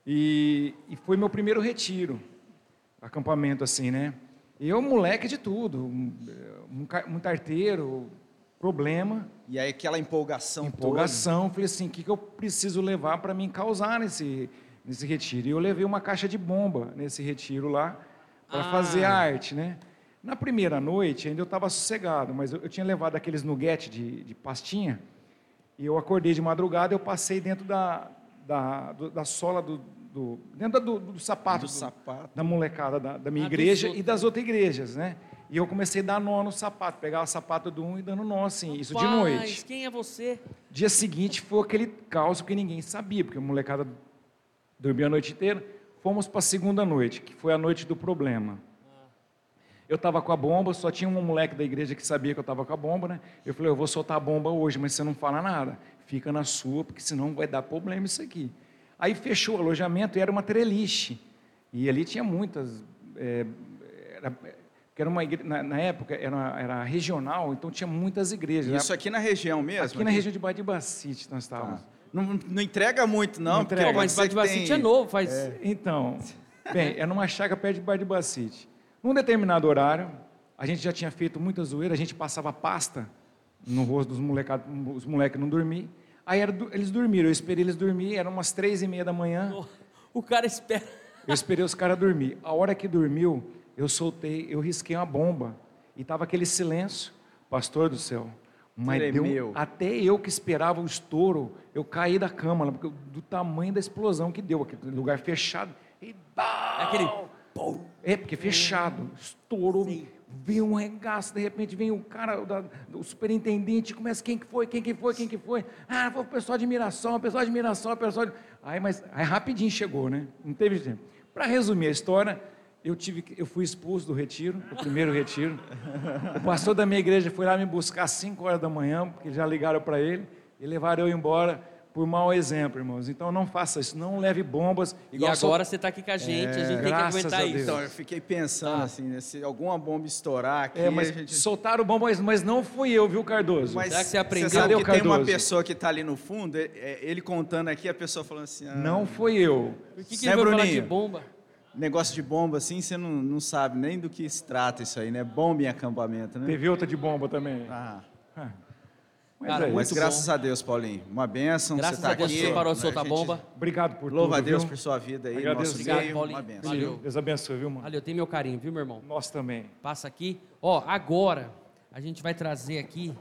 e, e foi meu primeiro retiro, acampamento assim, né? E eu, moleque de tudo, um, um, um arteiro, problema. E aí aquela empolgação Empolgação, toda. falei assim, o que, que eu preciso levar para me causar nesse, nesse retiro? E eu levei uma caixa de bomba nesse retiro lá, para ah. fazer a arte, né? Na primeira noite, ainda eu estava sossegado, mas eu, eu, tinha levado aqueles nuggets de, de pastinha, e eu acordei de madrugada, eu passei dentro da, da, do, da sola do, do dentro do, do sapato, do sapato. da molecada da, da minha ah, igreja e das outras igrejas, né? E eu comecei a dar nó no sapato, pegava o sapato do um e dando nó assim, isso de noite. quem é você? Dia seguinte foi aquele caos que ninguém sabia, porque a molecada dormia a noite inteira. Fomos para a segunda noite, que foi a noite do problema. Eu estava com a bomba, só tinha um moleque da igreja que sabia que eu estava com a bomba, né? Eu falei, eu vou soltar a bomba hoje, mas você não fala nada. Fica na sua, porque senão vai dar problema isso aqui. Aí fechou o alojamento e era uma treliche. E ali tinha muitas. É, era, era uma igreja, na, na, época era, era regional, então tinha muitas igrejas. Isso aqui na região mesmo? Aqui, aqui? na região de Badibacite nós estávamos. Ah. Não, não, entrega muito, não, não entrega. Pô, mas Badibacite tem... é novo, faz. É. Então, bem, era numa chácara perto de Badibacite. Num determinado horário, a gente já tinha feito muita zoeira, a gente passava pasta no rosto dos molecados, os moleques não dormiam. Aí era, eles dormiram, eu esperei eles dormir, eram umas três e meia da manhã. O cara espera. Eu esperei os caras dormir. A hora que dormiu, eu soltei, eu risquei uma bomba. E estava aquele silêncio, pastor do céu. Mas deu, até eu que esperava o estouro, eu caí da cama, do tamanho da explosão que deu, aquele lugar fechado. E, é aquele é, porque fechado, estourou, Sim. veio um regaço, de repente vem o cara, o superintendente, começa, quem que foi, quem que foi, quem que foi? Ah, foi o pessoal de admiração, o pessoal de admiração, o pessoal de... Aí, mas, aí rapidinho chegou, né? Não teve tempo. Para resumir a história, eu, tive, eu fui expulso do retiro, do primeiro retiro. O pastor da minha igreja foi lá me buscar às 5 horas da manhã, porque já ligaram para ele, e levaram eu embora por mau exemplo, irmãos. Então não faça isso, não leve bombas. e agora você está aqui com a gente, é, a gente tem que aguentar isso. Então eu fiquei pensando ah. assim, né, se alguma bomba estourar aqui, é, mas gente... soltaram bombas, mas não fui eu, viu, Cardoso? Mas Será que você aprendeu? Você sabe que Cardoso? tem uma pessoa que está ali no fundo, é, é, ele contando aqui, a pessoa falando assim, ah, não foi eu. Por que, que né, ele vai falar de bomba? Negócio de bomba assim, você não, não sabe nem do que se trata isso aí, né? Bomba em acampamento, né? Teve outra de bomba também. Ah. ah. Mas, Cara, é, mas graças bom. a Deus, Paulinho. Uma benção. Graças você tá a Deus aqui. você parou de soltar bomba. Obrigado por Louva tudo. Louva a Deus viu? por sua vida aí. Agradeço. Nosso Obrigado, meio. Paulinho. Uma benção. Valeu. Deus abençoe, viu, mano? Valeu, tem meu carinho, viu, meu irmão? Nós também. Passa aqui. Ó, agora a gente vai trazer aqui.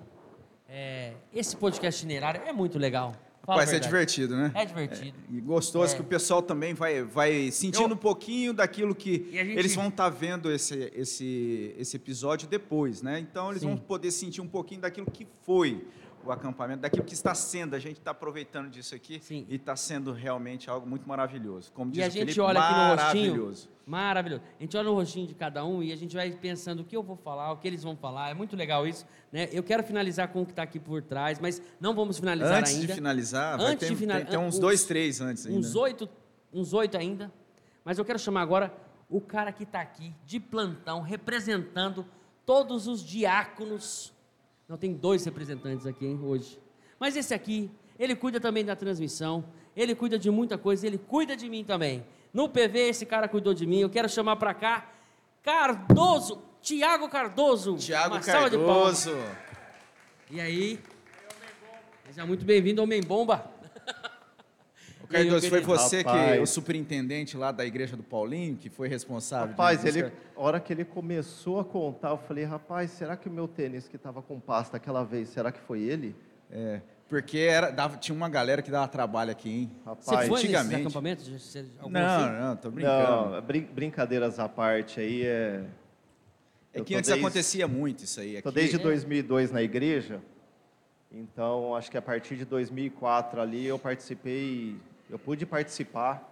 É, esse podcast itinerário é muito legal. Fala vai ser divertido, né? É divertido. É, e gostoso é. que o pessoal também vai, vai sentindo Eu... um pouquinho daquilo que gente... eles vão estar tá vendo esse, esse, esse episódio depois, né? Então eles Sim. vão poder sentir um pouquinho daquilo que foi o acampamento, daquilo que está sendo. A gente está aproveitando disso aqui Sim. e está sendo realmente algo muito maravilhoso. Como diz e a gente Felipe, olha aqui no rostinho, maravilhoso. A gente olha no rostinho de cada um e a gente vai pensando o que eu vou falar, o que eles vão falar. É muito legal isso. Né? Eu quero finalizar com o que está aqui por trás, mas não vamos finalizar antes ainda. De finalizar, antes ter, de finalizar, tem, tem uns, uns dois, três antes ainda. Uns oito, uns oito ainda. Mas eu quero chamar agora o cara que está aqui de plantão, representando todos os diáconos. Não tem dois representantes aqui hein, hoje. Mas esse aqui, ele cuida também da transmissão, ele cuida de muita coisa, ele cuida de mim também. No PV, esse cara cuidou de mim. Eu quero chamar para cá Cardoso, Tiago Cardoso. Tiago Cardoso. E aí? Seja muito bem-vindo ao Membomba. Cardoso, foi você Rapaz. que, o superintendente lá da igreja do Paulinho, que foi responsável? Rapaz, ele, a hora que ele começou a contar, eu falei, rapaz, será que o meu tênis que estava com pasta aquela vez, será que foi ele? É, porque era, dava, tinha uma galera que dava trabalho aqui, hein? Rapaz, Você foi antigamente. acampamento? Não, assim? não, tô brincando. Não, brin brincadeiras à parte aí é... É que antes desde, acontecia muito isso aí. Estou desde é... 2002 na igreja, então acho que a partir de 2004 ali eu participei, eu pude participar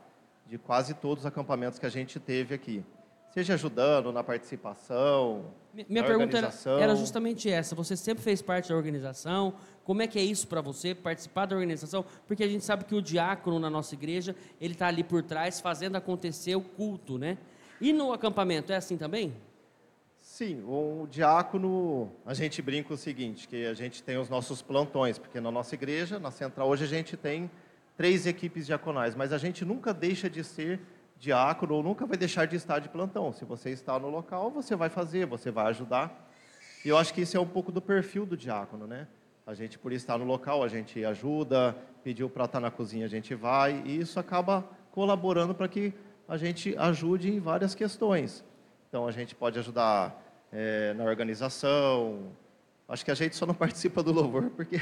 de quase todos os acampamentos que a gente teve aqui seja ajudando na participação. Minha na pergunta era, era, justamente essa. Você sempre fez parte da organização? Como é que é isso para você, participar da organização? Porque a gente sabe que o diácono na nossa igreja, ele está ali por trás, fazendo acontecer o culto, né? E no acampamento, é assim também? Sim, o diácono, a gente brinca o seguinte, que a gente tem os nossos plantões, porque na nossa igreja, na central, hoje a gente tem três equipes diaconais, mas a gente nunca deixa de ser diácono ou nunca vai deixar de estar de plantão. Se você está no local, você vai fazer, você vai ajudar. E eu acho que isso é um pouco do perfil do diácono, né? A gente, por estar no local, a gente ajuda, pediu para estar na cozinha, a gente vai, e isso acaba colaborando para que a gente ajude em várias questões. Então, a gente pode ajudar é, na organização, Acho que a gente só não participa do louvor porque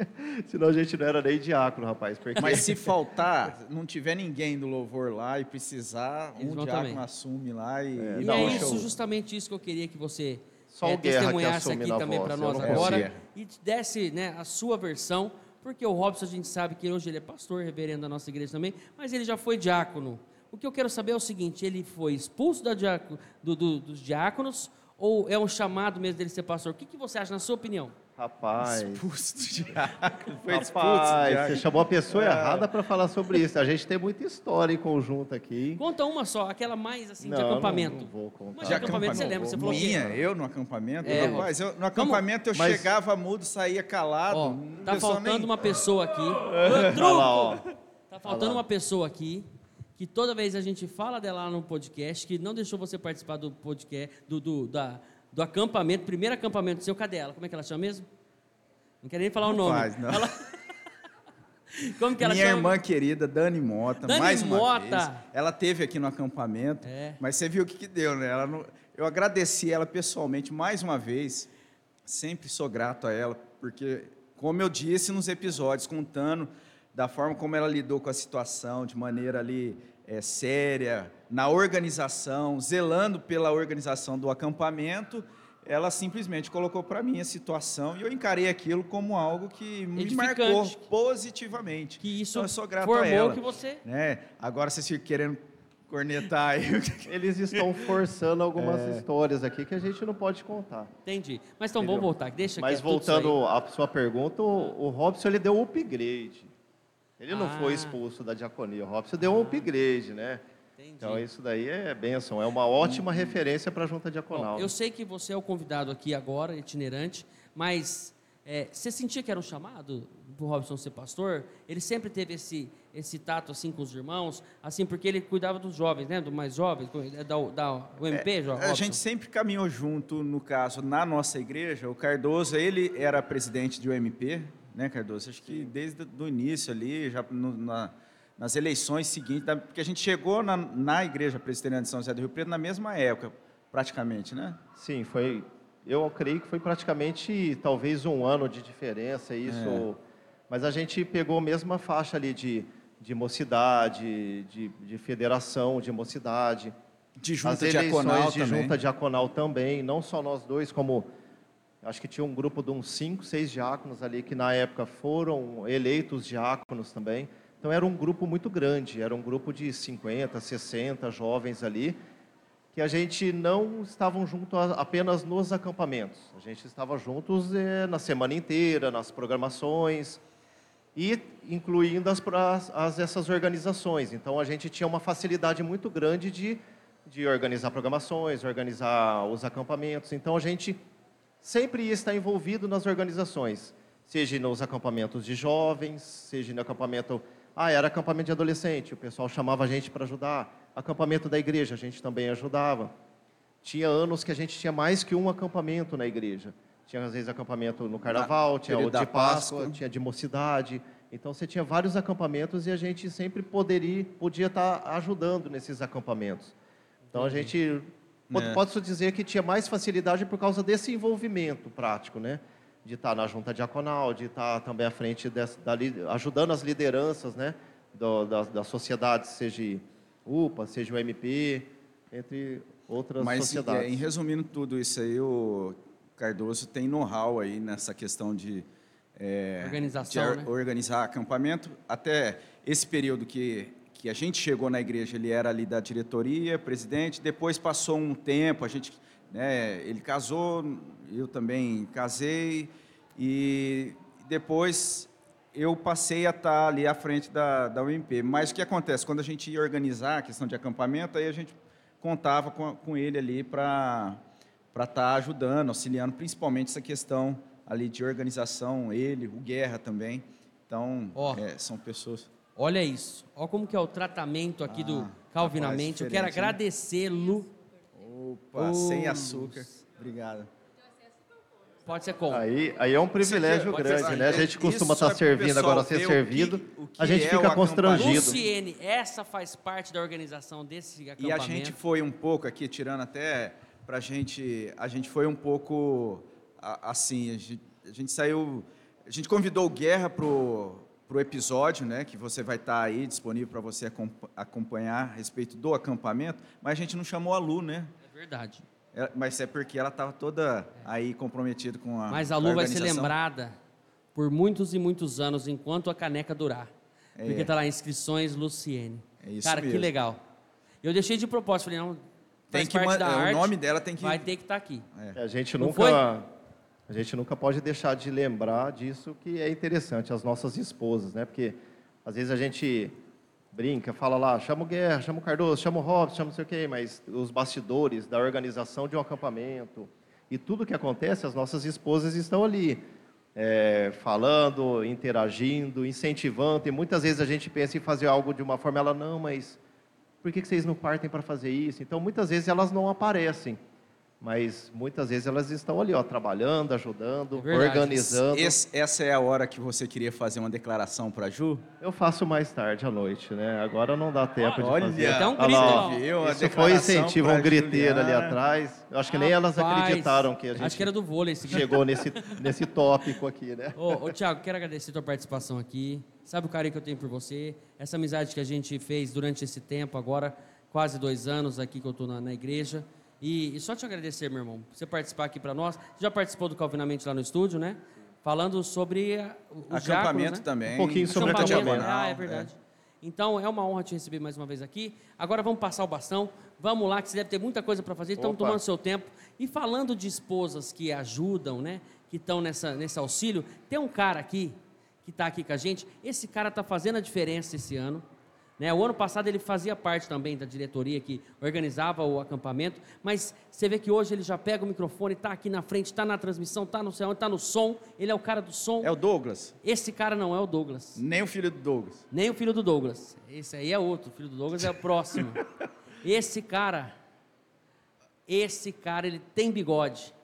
senão a gente não era nem diácono, rapaz. Porque... Mas se faltar, não tiver ninguém do louvor lá e precisar, um diácono também. assume lá e. É, e é isso, justamente isso que eu queria que você só é, testemunhasse aqui também para nós agora e desse né, a sua versão, porque o Robson a gente sabe que hoje ele é pastor, reverendo da nossa igreja também, mas ele já foi diácono. O que eu quero saber é o seguinte: ele foi expulso da diácono, do, do, dos diáconos ou é um chamado mesmo dele ser pastor? O que, que você acha, na sua opinião? Rapaz. Expulso do diácono. Foi Rapaz, você chamou a pessoa é. errada para falar sobre isso. A gente tem muita história em conjunto aqui. Conta uma só, aquela mais assim, não, de acampamento. Não, não vou contar. Mas de acampamento, você lembra? Você falou Minha, que... eu no acampamento? É, Rapaz, eu, no acampamento Como? eu chegava mudo, saía calado. Ó, tá faltando nem... uma pessoa aqui. Truco! Lá, tá faltando uma pessoa aqui que toda vez a gente fala dela lá no podcast, que não deixou você participar do podcast, do, do, da, do acampamento, primeiro acampamento seu, cadê ela? Como é que ela chama mesmo? Não quero nem falar não o nome. Faz, não. Ela... Como que ela Minha chama? irmã querida, Dani Mota, Dani mais uma Mota. vez. Ela teve aqui no acampamento, é. mas você viu o que, que deu, né? Ela não... Eu agradeci ela pessoalmente mais uma vez. Sempre sou grato a ela, porque, como eu disse nos episódios, contando da forma como ela lidou com a situação, de maneira ali é, séria, na organização, zelando pela organização do acampamento, ela simplesmente colocou para mim a situação e eu encarei aquilo como algo que me marcou positivamente. Que isso então, eu sou grato formou a ela. que você... Né? Agora vocês ficam querendo cornetar aí. Eles estão forçando algumas é. histórias aqui que a gente não pode contar. Entendi. Mas então vamos voltar, deixa Mas voltando à sua pergunta, o, o Robson ele deu um upgrade. Ele não foi ah. expulso da diaconia. O Robson deu um upgrade, né? Entendi. Então isso daí é bênção, é uma ótima referência para a junta diaconal. Bom, eu sei que você é o convidado aqui agora, itinerante, mas é, você sentia que era um chamado para o Robson ser pastor? Ele sempre teve esse, esse tato assim com os irmãos, assim porque ele cuidava dos jovens, né? Do mais jovens, da, da UMP, é, A gente sempre caminhou junto, no caso, na nossa igreja. O Cardoso, ele era presidente de UMP, né, Cardoso? Acho que desde o início ali, já no, na, nas eleições seguintes, porque a gente chegou na, na Igreja Presbiteriana de São José do Rio Preto na mesma época, praticamente, né? Sim, foi. Eu creio que foi praticamente talvez um ano de diferença isso, é. mas a gente pegou a mesma faixa ali de, de mocidade, de, de federação de mocidade, de junta As diaconal de também. junta diaconal também, não só nós dois como acho que tinha um grupo de uns cinco, seis diáconos ali que na época foram eleitos diáconos também. Então era um grupo muito grande, era um grupo de 50, 60 jovens ali, que a gente não estavam juntos apenas nos acampamentos. A gente estava juntos é, na semana inteira, nas programações e incluindo as, as, essas organizações. Então a gente tinha uma facilidade muito grande de, de organizar programações, organizar os acampamentos. Então a gente sempre ia estar envolvido nas organizações, seja nos acampamentos de jovens, seja no acampamento. Ah, era acampamento de adolescente, o pessoal chamava a gente para ajudar. Acampamento da igreja, a gente também ajudava. Tinha anos que a gente tinha mais que um acampamento na igreja. Tinha, às vezes, acampamento no carnaval, tinha o de Páscoa, Páscoa, tinha de mocidade. Então, você tinha vários acampamentos e a gente sempre poderia, podia estar ajudando nesses acampamentos. Então, a gente é. Pode-se dizer que tinha mais facilidade por causa desse envolvimento prático, né? De estar na junta diaconal, de estar também à frente, dessa, da, ajudando as lideranças, né? Do, da, da sociedade, seja UPA, seja o MP, entre outras Mas, sociedades. Mas, em resumindo tudo isso aí, o Cardoso tem know-how aí nessa questão de, é, Organização, de né? organizar acampamento. Até esse período que que a gente chegou na igreja, ele era ali da diretoria, presidente, depois passou um tempo, a gente, né, ele casou, eu também casei, e depois eu passei a estar ali à frente da, da UMP. Mas o que acontece? Quando a gente ia organizar a questão de acampamento, aí a gente contava com, com ele ali para estar ajudando, auxiliando, principalmente essa questão ali de organização, ele, o Guerra também. Então, oh. é, são pessoas... Olha isso. Olha como que é o tratamento aqui do Calvinamente. Eu quero agradecê-lo. Opa, sem Oh. açúcar. Obrigado. Pode ser como? Aí, aí é um privilégio ser grande, assim. né? A gente costuma estar é pro servindo, pessoal agora ser servido, que- o que a gente é o fica constrangido. Luciene, essa faz parte da organização desse acampamento. E a gente foi um pouco aqui, tirando até pra gente, a gente foi um pouco a- assim, a gente, a gente saiu, a gente convidou o Guerra pro pro episódio, né, que você vai estar aí disponível para você acompa- acompanhar a respeito do acampamento, mas a gente não chamou a Lu, né? É verdade. É, Mas é porque ela estava toda aí comprometida com a Mas a Lu vai ser lembrada por muitos e muitos anos enquanto a caneca durar. É. Porque tá lá inscrições Luciene. É isso Cara, que mesmo. legal. Eu deixei de propósito, falei, não, Tem faz que parte da é, o arte, nome dela tem que vai ter que estar aqui. A gente Não nunca foi? A gente nunca pode deixar de lembrar disso que é interessante as nossas esposas, né? Porque às vezes a gente brinca, fala lá, chama o Guerra, chama o Cardoso, chama o Robson, chama não sei o quê, mas os bastidores da organização de um acampamento e tudo que acontece, as nossas esposas estão ali é, falando, interagindo, incentivando. E muitas vezes a gente pensa em fazer algo de uma forma, ela não, mas por que que vocês não partem para fazer isso? Então, muitas vezes elas não aparecem, mas muitas vezes elas estão ali, ó, trabalhando, ajudando, É organizando. Esse- essa é a hora que você queria fazer uma declaração para Ju? Eu faço mais tarde à noite, né? Agora não dá tempo de Olha, fazer. Até um Olha grito, lá, ó. ó. viu? A Isso foi incentivo, um griteiro ali atrás. Eu acho que nem elas Rapaz, acreditaram que a gente Acho que era do vôlei esse grito. chegou nesse, nesse tópico aqui, né? Ô, ô Thiago, quero agradecer a tua participação aqui. Sabe o carinho que eu tenho por você? Essa amizade que a gente fez durante esse tempo, agora quase dois anos aqui que eu estou na, na igreja. E, e só te agradecer, meu irmão, por você participar aqui para nós. Você já participou do Calvinamente lá no estúdio, né? Falando sobre os Acampamento diáconos, né? também. Um pouquinho sobre Acampamento, acampamento. Ah, é verdade. Então, é uma honra te receber mais uma vez aqui. Agora vamos passar o bastão. Vamos lá, que você deve ter muita coisa para fazer. Estamos Opa. tomando seu tempo. E falando de esposas que ajudam, né? Que estão nessa, nesse auxílio, tem um cara aqui, que está aqui com a gente. Esse cara está fazendo a diferença esse ano. Né? O ano passado ele fazia parte também da diretoria que organizava o acampamento, mas você vê que hoje ele já pega o microfone, está aqui na frente, está na transmissão, está no céu, está no som. Ele é o cara do som. É o Douglas? Esse cara não é o Douglas. Nem o filho do Douglas. Nem o filho do Douglas. Esse aí é outro. O filho do Douglas é o próximo. Esse cara, esse cara, ele tem bigode.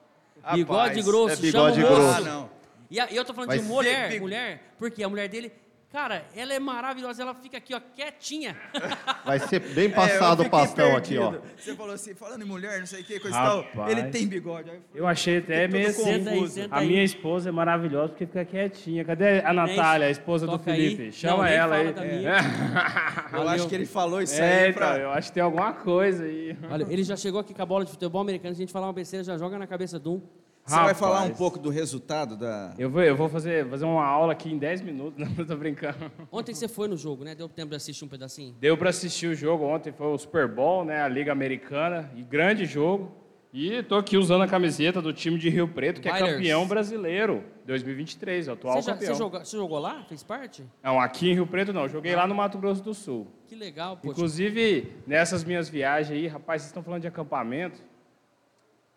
Rapaz, bigode grosso, é bigode chama o moço. grosso. Ah, não. E, eu tô falando de mulher, mulher, porque a mulher dele, cara, ela é maravilhosa, ela fica aqui, ó, quietinha. Vai ser bem É, passado o fiquei pastão aqui, ó. perdido. Você falou assim, falando em mulher, não sei o que, coisa e tal. Rapaz. Ele tem bigode. Aí eu Eu achei até meio assim. Senta aí, senta A aí. minha esposa é maravilhosa porque fica quietinha. Cadê a Natália, a esposa do Toca aí. Felipe? Não, Chama nem ela aí. minha. Eu acho que ele falou isso É, aí então, pra... eu acho que tem alguma coisa aí. Olha, ele já chegou aqui com a bola de futebol americano, se a gente falar uma besteira, já joga na cabeça de um. Você vai falar um pouco do resultado da... Eu vou, eu vou fazer, fazer uma aula aqui em 10 minutos, não tô brincando. Ontem você foi no jogo, né? Deu tempo de assistir um pedacinho? Deu para assistir o jogo ontem, foi o Super Bowl, né, a Liga Americana, e grande jogo. E tô aqui usando a camiseta do time de Rio Preto, que é campeão brasileiro, 2023, atual Você, já, campeão. você, jogou, você jogou lá? Fez parte? Não, aqui em Rio Preto não, joguei lá no Mato Grosso do Sul. Que legal, pô. Inclusive, nessas minhas viagens aí, rapaz, vocês estão falando de acampamento.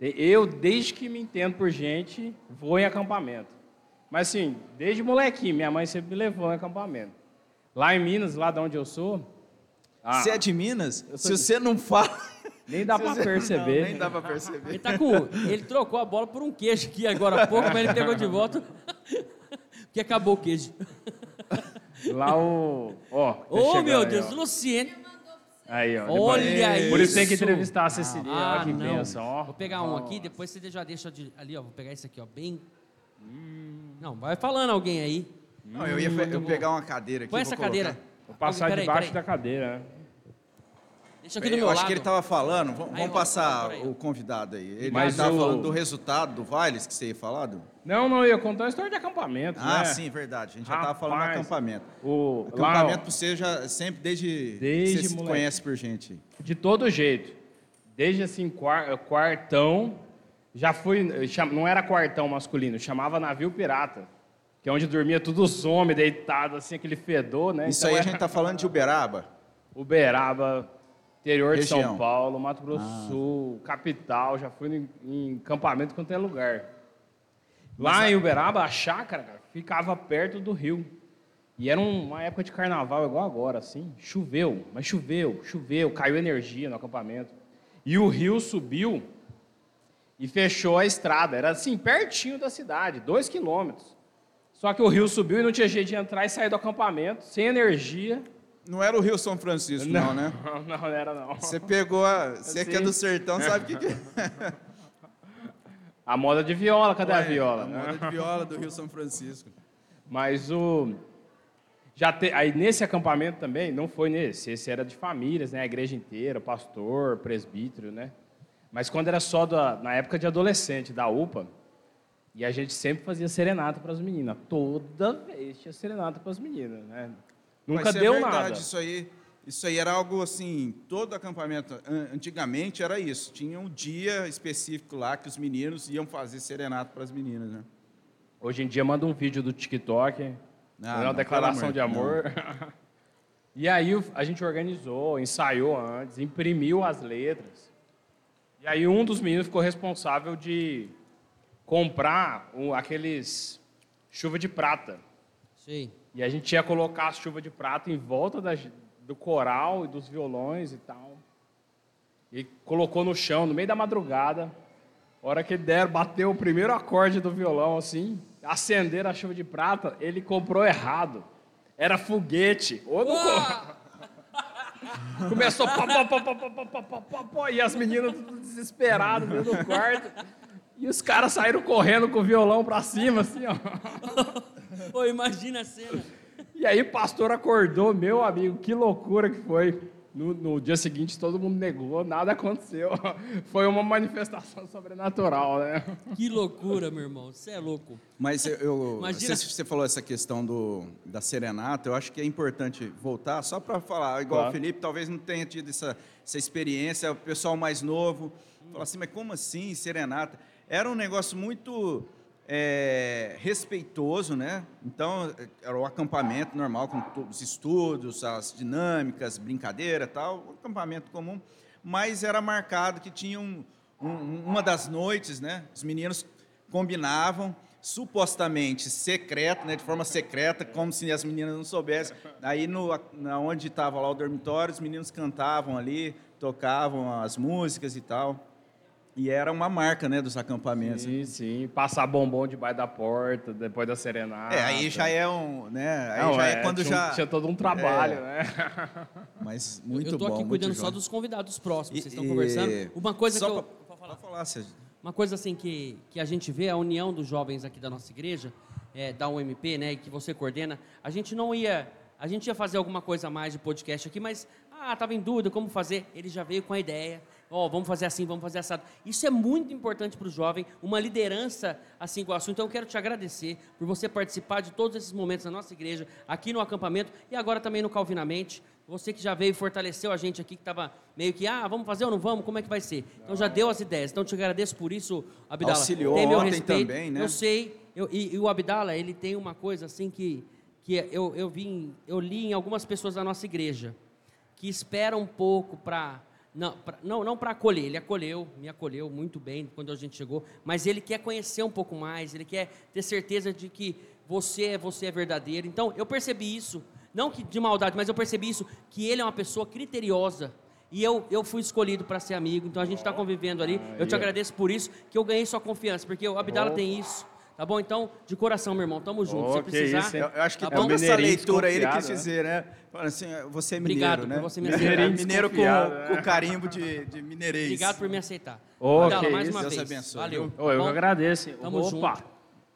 Eu, desde que me entendo por gente, vou em acampamento. Mas assim, desde molequinho, minha mãe sempre me levou em acampamento. Lá em Minas, lá de onde eu sou, ah, Você é de Minas? Se de- nem não fala... nem dá pra Não, perceber. nem dá pra perceber. Ele tá com. Ele trocou a bola por um queijo aqui agora há pouco, mas ele pegou de volta. Porque acabou o queijo. Lá o. Ó, Ô, chegando meu aí, Deus, ó. Luciene. Aí, ó. Olha depois- Por isso tem que isso. entrevistar a Cecilia. Ah, Olha que não. bênção, ó. Vou pegar um aqui, depois você já deixa de- ali, ó. Vou pegar esse aqui, ó. Bem. Não, vai falando alguém aí. Não, eu ia fe- eu pegar uma cadeira aqui. Põe essa colocar. cadeira. Vou passar Peraí, debaixo peraí. da cadeira, né? Deixa aqui do Eu meu acho lado. que ele estava falando, vamos, passar o convidado aí. Ele Mas estava o- falando do resultado do Vales que você ia falar? Não, não, eu ia contar uma história de acampamento, Ah, né? sim, verdade. A gente já estava falando do Rapaz, acampamento. O, lá, Acampamento para você já sempre desde, Desde você se moleque. conhece por gente. de todo jeito. Desde assim, quar- quartão, já fui, cham- não era quartão masculino, chamava navio pirata. Que é onde dormia todos os homens deitados, assim, aquele fedor, né? Isso Então aí a era gente está falando de Uberaba. Uberaba, interior de São Região. Paulo, Mato Grosso do Sul, capital, já fui em, em acampamento quanto é lugar. Lá em Uberaba, a chácara, cara, ficava perto do rio. E era um- uma época de carnaval igual agora, assim. Choveu, mas choveu, choveu, caiu energia no acampamento. E o rio subiu e fechou a estrada. Era assim, pertinho da cidade, dois quilômetros. Só que o rio subiu e não tinha jeito de entrar e sair do acampamento, sem energia. Não era o Rio São Francisco, não, né? Não, não era não. Você pegou a. Você que é do sertão, sabe o que, que é. A moda de viola, cadê a Ué, viola? A moda de viola do Rio São Francisco. Mas o. Já te... Aí nesse acampamento também, não foi nesse, esse era de famílias, né? A igreja inteira, pastor, presbítero, né? Mas quando era só da... na época de adolescente, da UPA, e a gente sempre fazia serenata para as meninas. Toda vez tinha serenata para as meninas, né? Nunca Mas deu é verdade, nada. Isso aí, isso aí era algo assim, todo acampamento, an- antigamente era isso. Tinha um dia específico lá que os meninos iam fazer serenata para as meninas, né? Hoje em dia manda um vídeo do TikTok, Ah, uma não, declaração de amor, e aí a gente organizou, ensaiou antes, imprimiu as letras. E aí um dos meninos ficou responsável de comprar o- aqueles chuva de prata. Sim. E a gente ia colocar a chuva de prata em volta da- do coral e dos violões e tal. E colocou no chão, no meio da madrugada. A hora que deram, bateu o primeiro acorde do violão, assim, acenderam a chuva de prata, ele comprou errado. Era foguete. Ou não co- Começou pá, pá, pá, pá, pá, pá, pá, pá, pá, e as meninas tudo desesperadas dentro do quarto. E os caras saíram correndo com o violão pra cima, assim, ó. Ô, imagina a cena. E aí o pastor acordou, meu amigo, que loucura que foi. No, no dia seguinte todo mundo negou, nada aconteceu. Foi uma manifestação sobrenatural, né? Que loucura, meu irmão. Você é louco. Mas eu, Imagina- você, você falou essa questão do, da serenata, eu acho que é importante voltar só para falar, igual Claro. o Felipe talvez não tenha tido essa, essa experiência, o pessoal mais novo fala assim, mas como assim serenata? Era um negócio muito é, respeitoso, né? Então era o acampamento normal com todos os estudos, as dinâmicas, brincadeira, tal, um acampamento comum, mas era marcado que tinha um, um- uma das noites, né? Os meninos combinavam supostamente secreto, né, de forma secreta, como se as meninas não soubessem. Aí no na onde estava lá o dormitório, os meninos cantavam ali, tocavam as músicas e tal. E era uma marca, né, dos acampamentos. Sim, sim. Passar bombom debaixo da porta, depois da serenata. É, aí já é um, né? Aí Não, já é, é, quando tinha, já tinha todo um trabalho, É. né? Mas muito eu tô bom, aqui cuidando só dos convidados próximos. Vocês estão E- conversando. Uma coisa só que eu. pra- Pode falar, Sérgio. Uma coisa assim que, que a gente vê, a união dos jovens aqui da nossa igreja, é, da UMP, né, e que você coordena, a gente não ia, a gente ia fazer alguma coisa a mais de podcast aqui, mas, ah, estava em dúvida como fazer, ele já veio com a ideia, ó, vamos fazer assim, vamos fazer assado. Isso é muito importante para o jovem, uma liderança assim com o assunto. Então eu quero te agradecer por você participar de todos esses momentos na nossa igreja, aqui no acampamento e agora também no Calvinamente. Você que já veio e fortaleceu a gente aqui, que estava meio que, ah, vamos fazer ou não vamos, como é que vai ser? Então já deu as ideias. Então te agradeço por isso, Abdala. Auxiliou Tem meu ontem respeito. também, né? Eu sei. Eu- e, e o Abdala, ele tem uma coisa assim que, que eu, eu, vim, eu li em algumas pessoas da nossa igreja, que esperam um pouco para... Não, pra- não, não para acolher, ele acolheu, me acolheu muito bem quando a gente chegou, mas ele quer conhecer um pouco mais, ele quer ter certeza de que você é você é verdadeiro. Então, eu percebi isso, não que de maldade, mas eu percebi isso, que ele é uma pessoa criteriosa. E eu, eu fui escolhido para ser amigo, então a gente está convivendo ali. Eu te agradeço por isso, que eu ganhei sua confiança, porque o Abdala tem isso. Tá bom? Então, de coração, meu irmão, tamo junto. Ô, Se precisar. isso? Eu, eu acho que Tá toda bom? essa leitura aí ele quis né? dizer, né? Falando assim, você é mineiro, Obrigado né? por você me Mineiro, aceitar. mineiro com, né? com o carimbo de, de mineirês. Obrigado por me aceitar. Abdala, que mais isso, uma Deus vez. abençoe, Valeu. tá Ô, eu que agradeço. Tamo Opa, junto.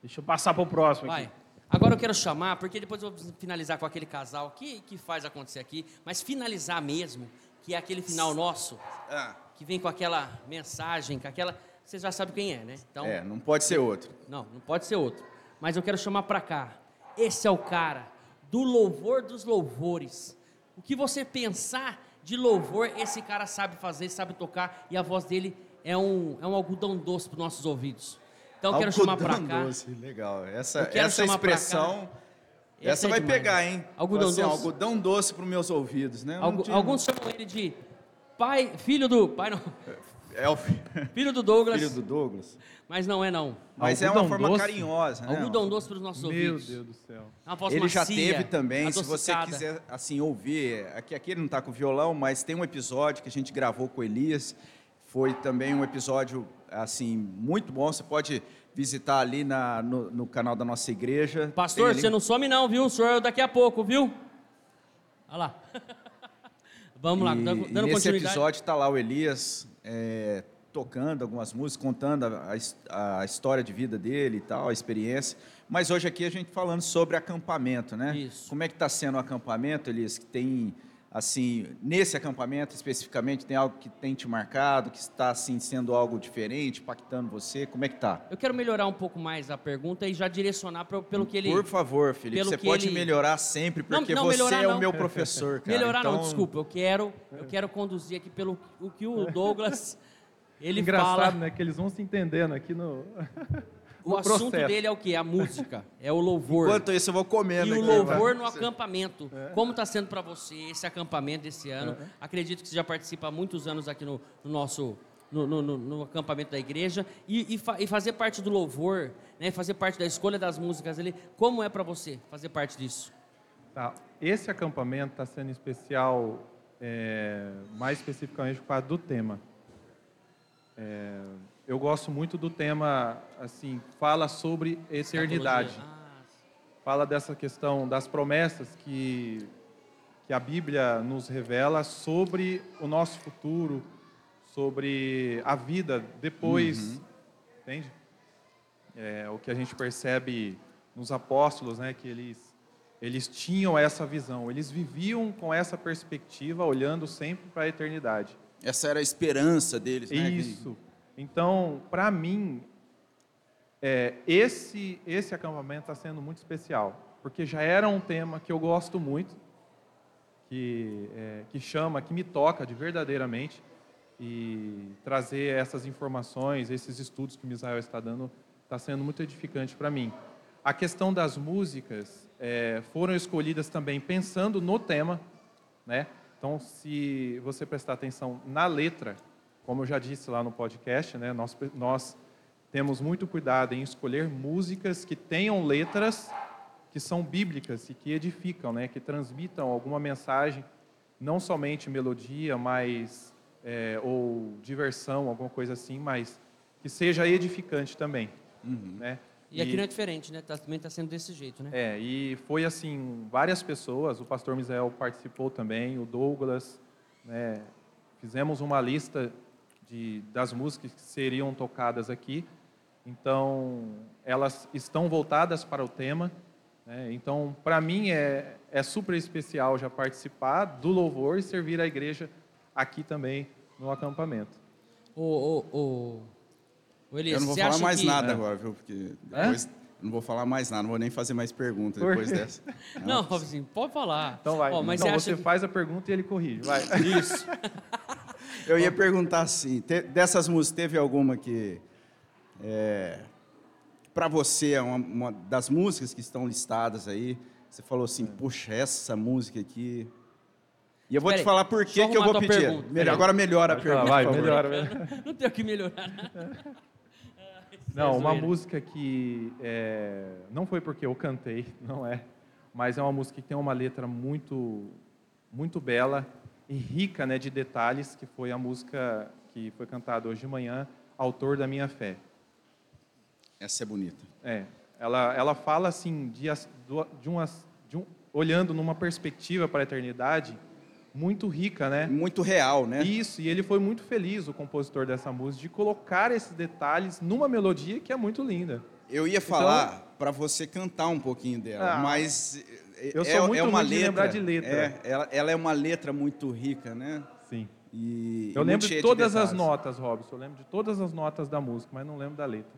deixa eu passar pro próximo Vai. aqui. Agora eu quero chamar, porque depois eu vou finalizar com aquele casal que, que faz acontecer aqui, mas finalizar mesmo, que é aquele final nosso, Ah, que vem com aquela mensagem, com aquela. Você já sabe quem é, né? Então, é, não pode ser outro. Não, não pode ser outro. Mas eu quero chamar para cá. Esse é o cara do louvor dos louvores. O que você pensar de louvor, esse cara sabe fazer, sabe tocar e a voz dele é um, é um algodão doce para nossos ouvidos. Então eu quero chamar para Algodão cá. doce, legal. Essa, essa cá. expressão, essa é vai demais. pegar, hein? Algodão assim, doce. algodão doce para os meus ouvidos, né? Algu- tinha- alguns chamam ele de pai, filho do pai não, É o fi- Filho do Douglas, filho do Douglas. mas não é não. Mas é Algodão uma forma doce? carinhosa, né? Algodão doce para os nossos Meu ouvidos. Deus do céu. É Uma voz Ele já macia, teve também, se você adocicada. quiser assim ouvir, aqui, aqui ele não está com violão, mas tem um episódio que a gente gravou com o Elias, foi também um episódio assim muito bom, você pode visitar ali na, no, no canal da nossa igreja. Pastor, ali- você não some não, viu? O senhor daqui a pouco, viu? Olha lá. Vamos lá, e, dando, e dando nesse continuidade. episódio está lá o Elias é, tocando algumas músicas, contando a, a his- a história de vida dele e tal, a experiência. Mas hoje aqui a gente falando sobre acampamento, né? Isso. Como é que está sendo o acampamento, Elias? Que tem, assim, nesse acampamento especificamente, tem algo que tem te marcado, que está, assim, sendo algo diferente, impactando você? Como é que tá? Eu quero melhorar um pouco mais a pergunta e já direcionar pro, pelo que ele... Por favor, Felipe, pelo você que pode ele- melhorar sempre, Não, porque não, você melhorar é não. o meu professor, cara. Melhorar não, Então, desculpa. Eu quero, eu quero conduzir aqui pelo o que o Douglas ele Engraçado, fala. né? Que eles vão se entendendo aqui no. O no assunto processo. dele é o que? A música, é o louvor. Enquanto isso, eu vou comendo E o aqui, louvor vai. no acampamento. Como está sendo para você esse acampamento desse ano? Acredito que você já participa há muitos anos aqui no, no nosso no, no- no- no acampamento da igreja e, e fa- e fazer parte do louvor, né? Fazer parte da escolha das músicas ali. Como é para você fazer parte disso? Tá. Esse acampamento está sendo especial, é, mais especificamente por causa do tema. É, eu gosto muito do tema, assim, fala sobre eternidade. Ah, Fala dessa questão das promessas que, que a Bíblia nos revela sobre o nosso futuro, sobre a vida depois, entende? É, o que a gente percebe nos apóstolos, né, que eles eles tinham essa visão, eles viviam com essa perspectiva, olhando sempre para a eternidade. Essa era a esperança deles, né? Isso. Então, para mim, é, esse esse acampamento está sendo muito especial, porque já era um tema que eu gosto muito, que é, que chama, que me toca de verdadeiramente e trazer essas informações, esses estudos que o Misael está dando, está sendo muito edificante para mim. A questão das músicas é, foram escolhidas também pensando no tema, né? Então, se você prestar atenção na letra, como eu já disse lá no podcast, né, nós, nós temos muito cuidado em escolher músicas que tenham letras que são bíblicas e que edificam, né, que transmitam alguma mensagem, não somente melodia, mas é, ou diversão, alguma coisa assim, mas que seja edificante também, né? E aqui não é diferente, né? Tá- também está sendo desse jeito, né? É, e foi assim, várias pessoas, o pastor Misael participou também, o Douglas, né, fizemos uma lista de, das músicas que seriam tocadas aqui, então elas estão voltadas para o tema, né, então para mim é, é super especial já participar do louvor e servir a igreja aqui também no acampamento. O, o, o, o Elias, Eu não vou falar mais que... nada agora, viu? Porque depois eu não vou falar mais nada, não vou nem fazer mais perguntas depois dessa. Não, assim, pode falar. Então vai, Ó, mas então você você que... faz a pergunta e ele corrige, vai. Isso. Eu ia perguntar assim, te- dessas músicas, teve alguma que, para você, é uma, uma das músicas que estão listadas aí, você falou assim, puxa, essa música aqui... E eu vou Peraí, te falar por que eu que eu vou pedir. pergunta, Melhor- agora melhora a pergunta, vai, melhora, melhora. Não tenho que melhorar. Não, uma zoeira. música que é, não foi porque eu cantei, não é, mas é uma música que tem uma letra muito, muito bela e rica, né, de detalhes, que foi a música que foi cantada hoje de manhã, Autor da Minha Fé. Essa é bonita. É, ela, ela fala assim de, de umas, de um, olhando numa perspectiva para a eternidade muito rica, né? Muito real, né? Isso, e ele foi muito feliz, o compositor dessa música, de colocar esses detalhes numa melodia que é muito linda. Eu ia falar para você cantar um pouquinho dela, Ah, mas eu é, sou muito é uma ruim de letra, lembrar de letra. É, ela, ela é uma letra muito rica, né? Sim. E, Eu e lembro de todas as detalhes. notas, Robson. Eu lembro de todas as notas da música, mas não lembro da letra.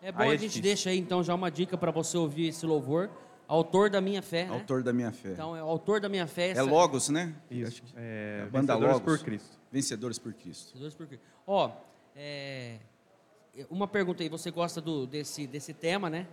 É bom Aí é a gente difícil. deixa aí então já uma dica para você ouvir esse louvor. Autor da minha fé, né? Autor da minha fé. Então é o autor da minha fé. é essa- Logos, né? Isso. Acho que- É, a banda Vencedores Logos. por Cristo. Vencedores por Cristo. Vencedores por Cristo. Ó, é, uma pergunta aí. Você gosta do, desse, desse tema, né?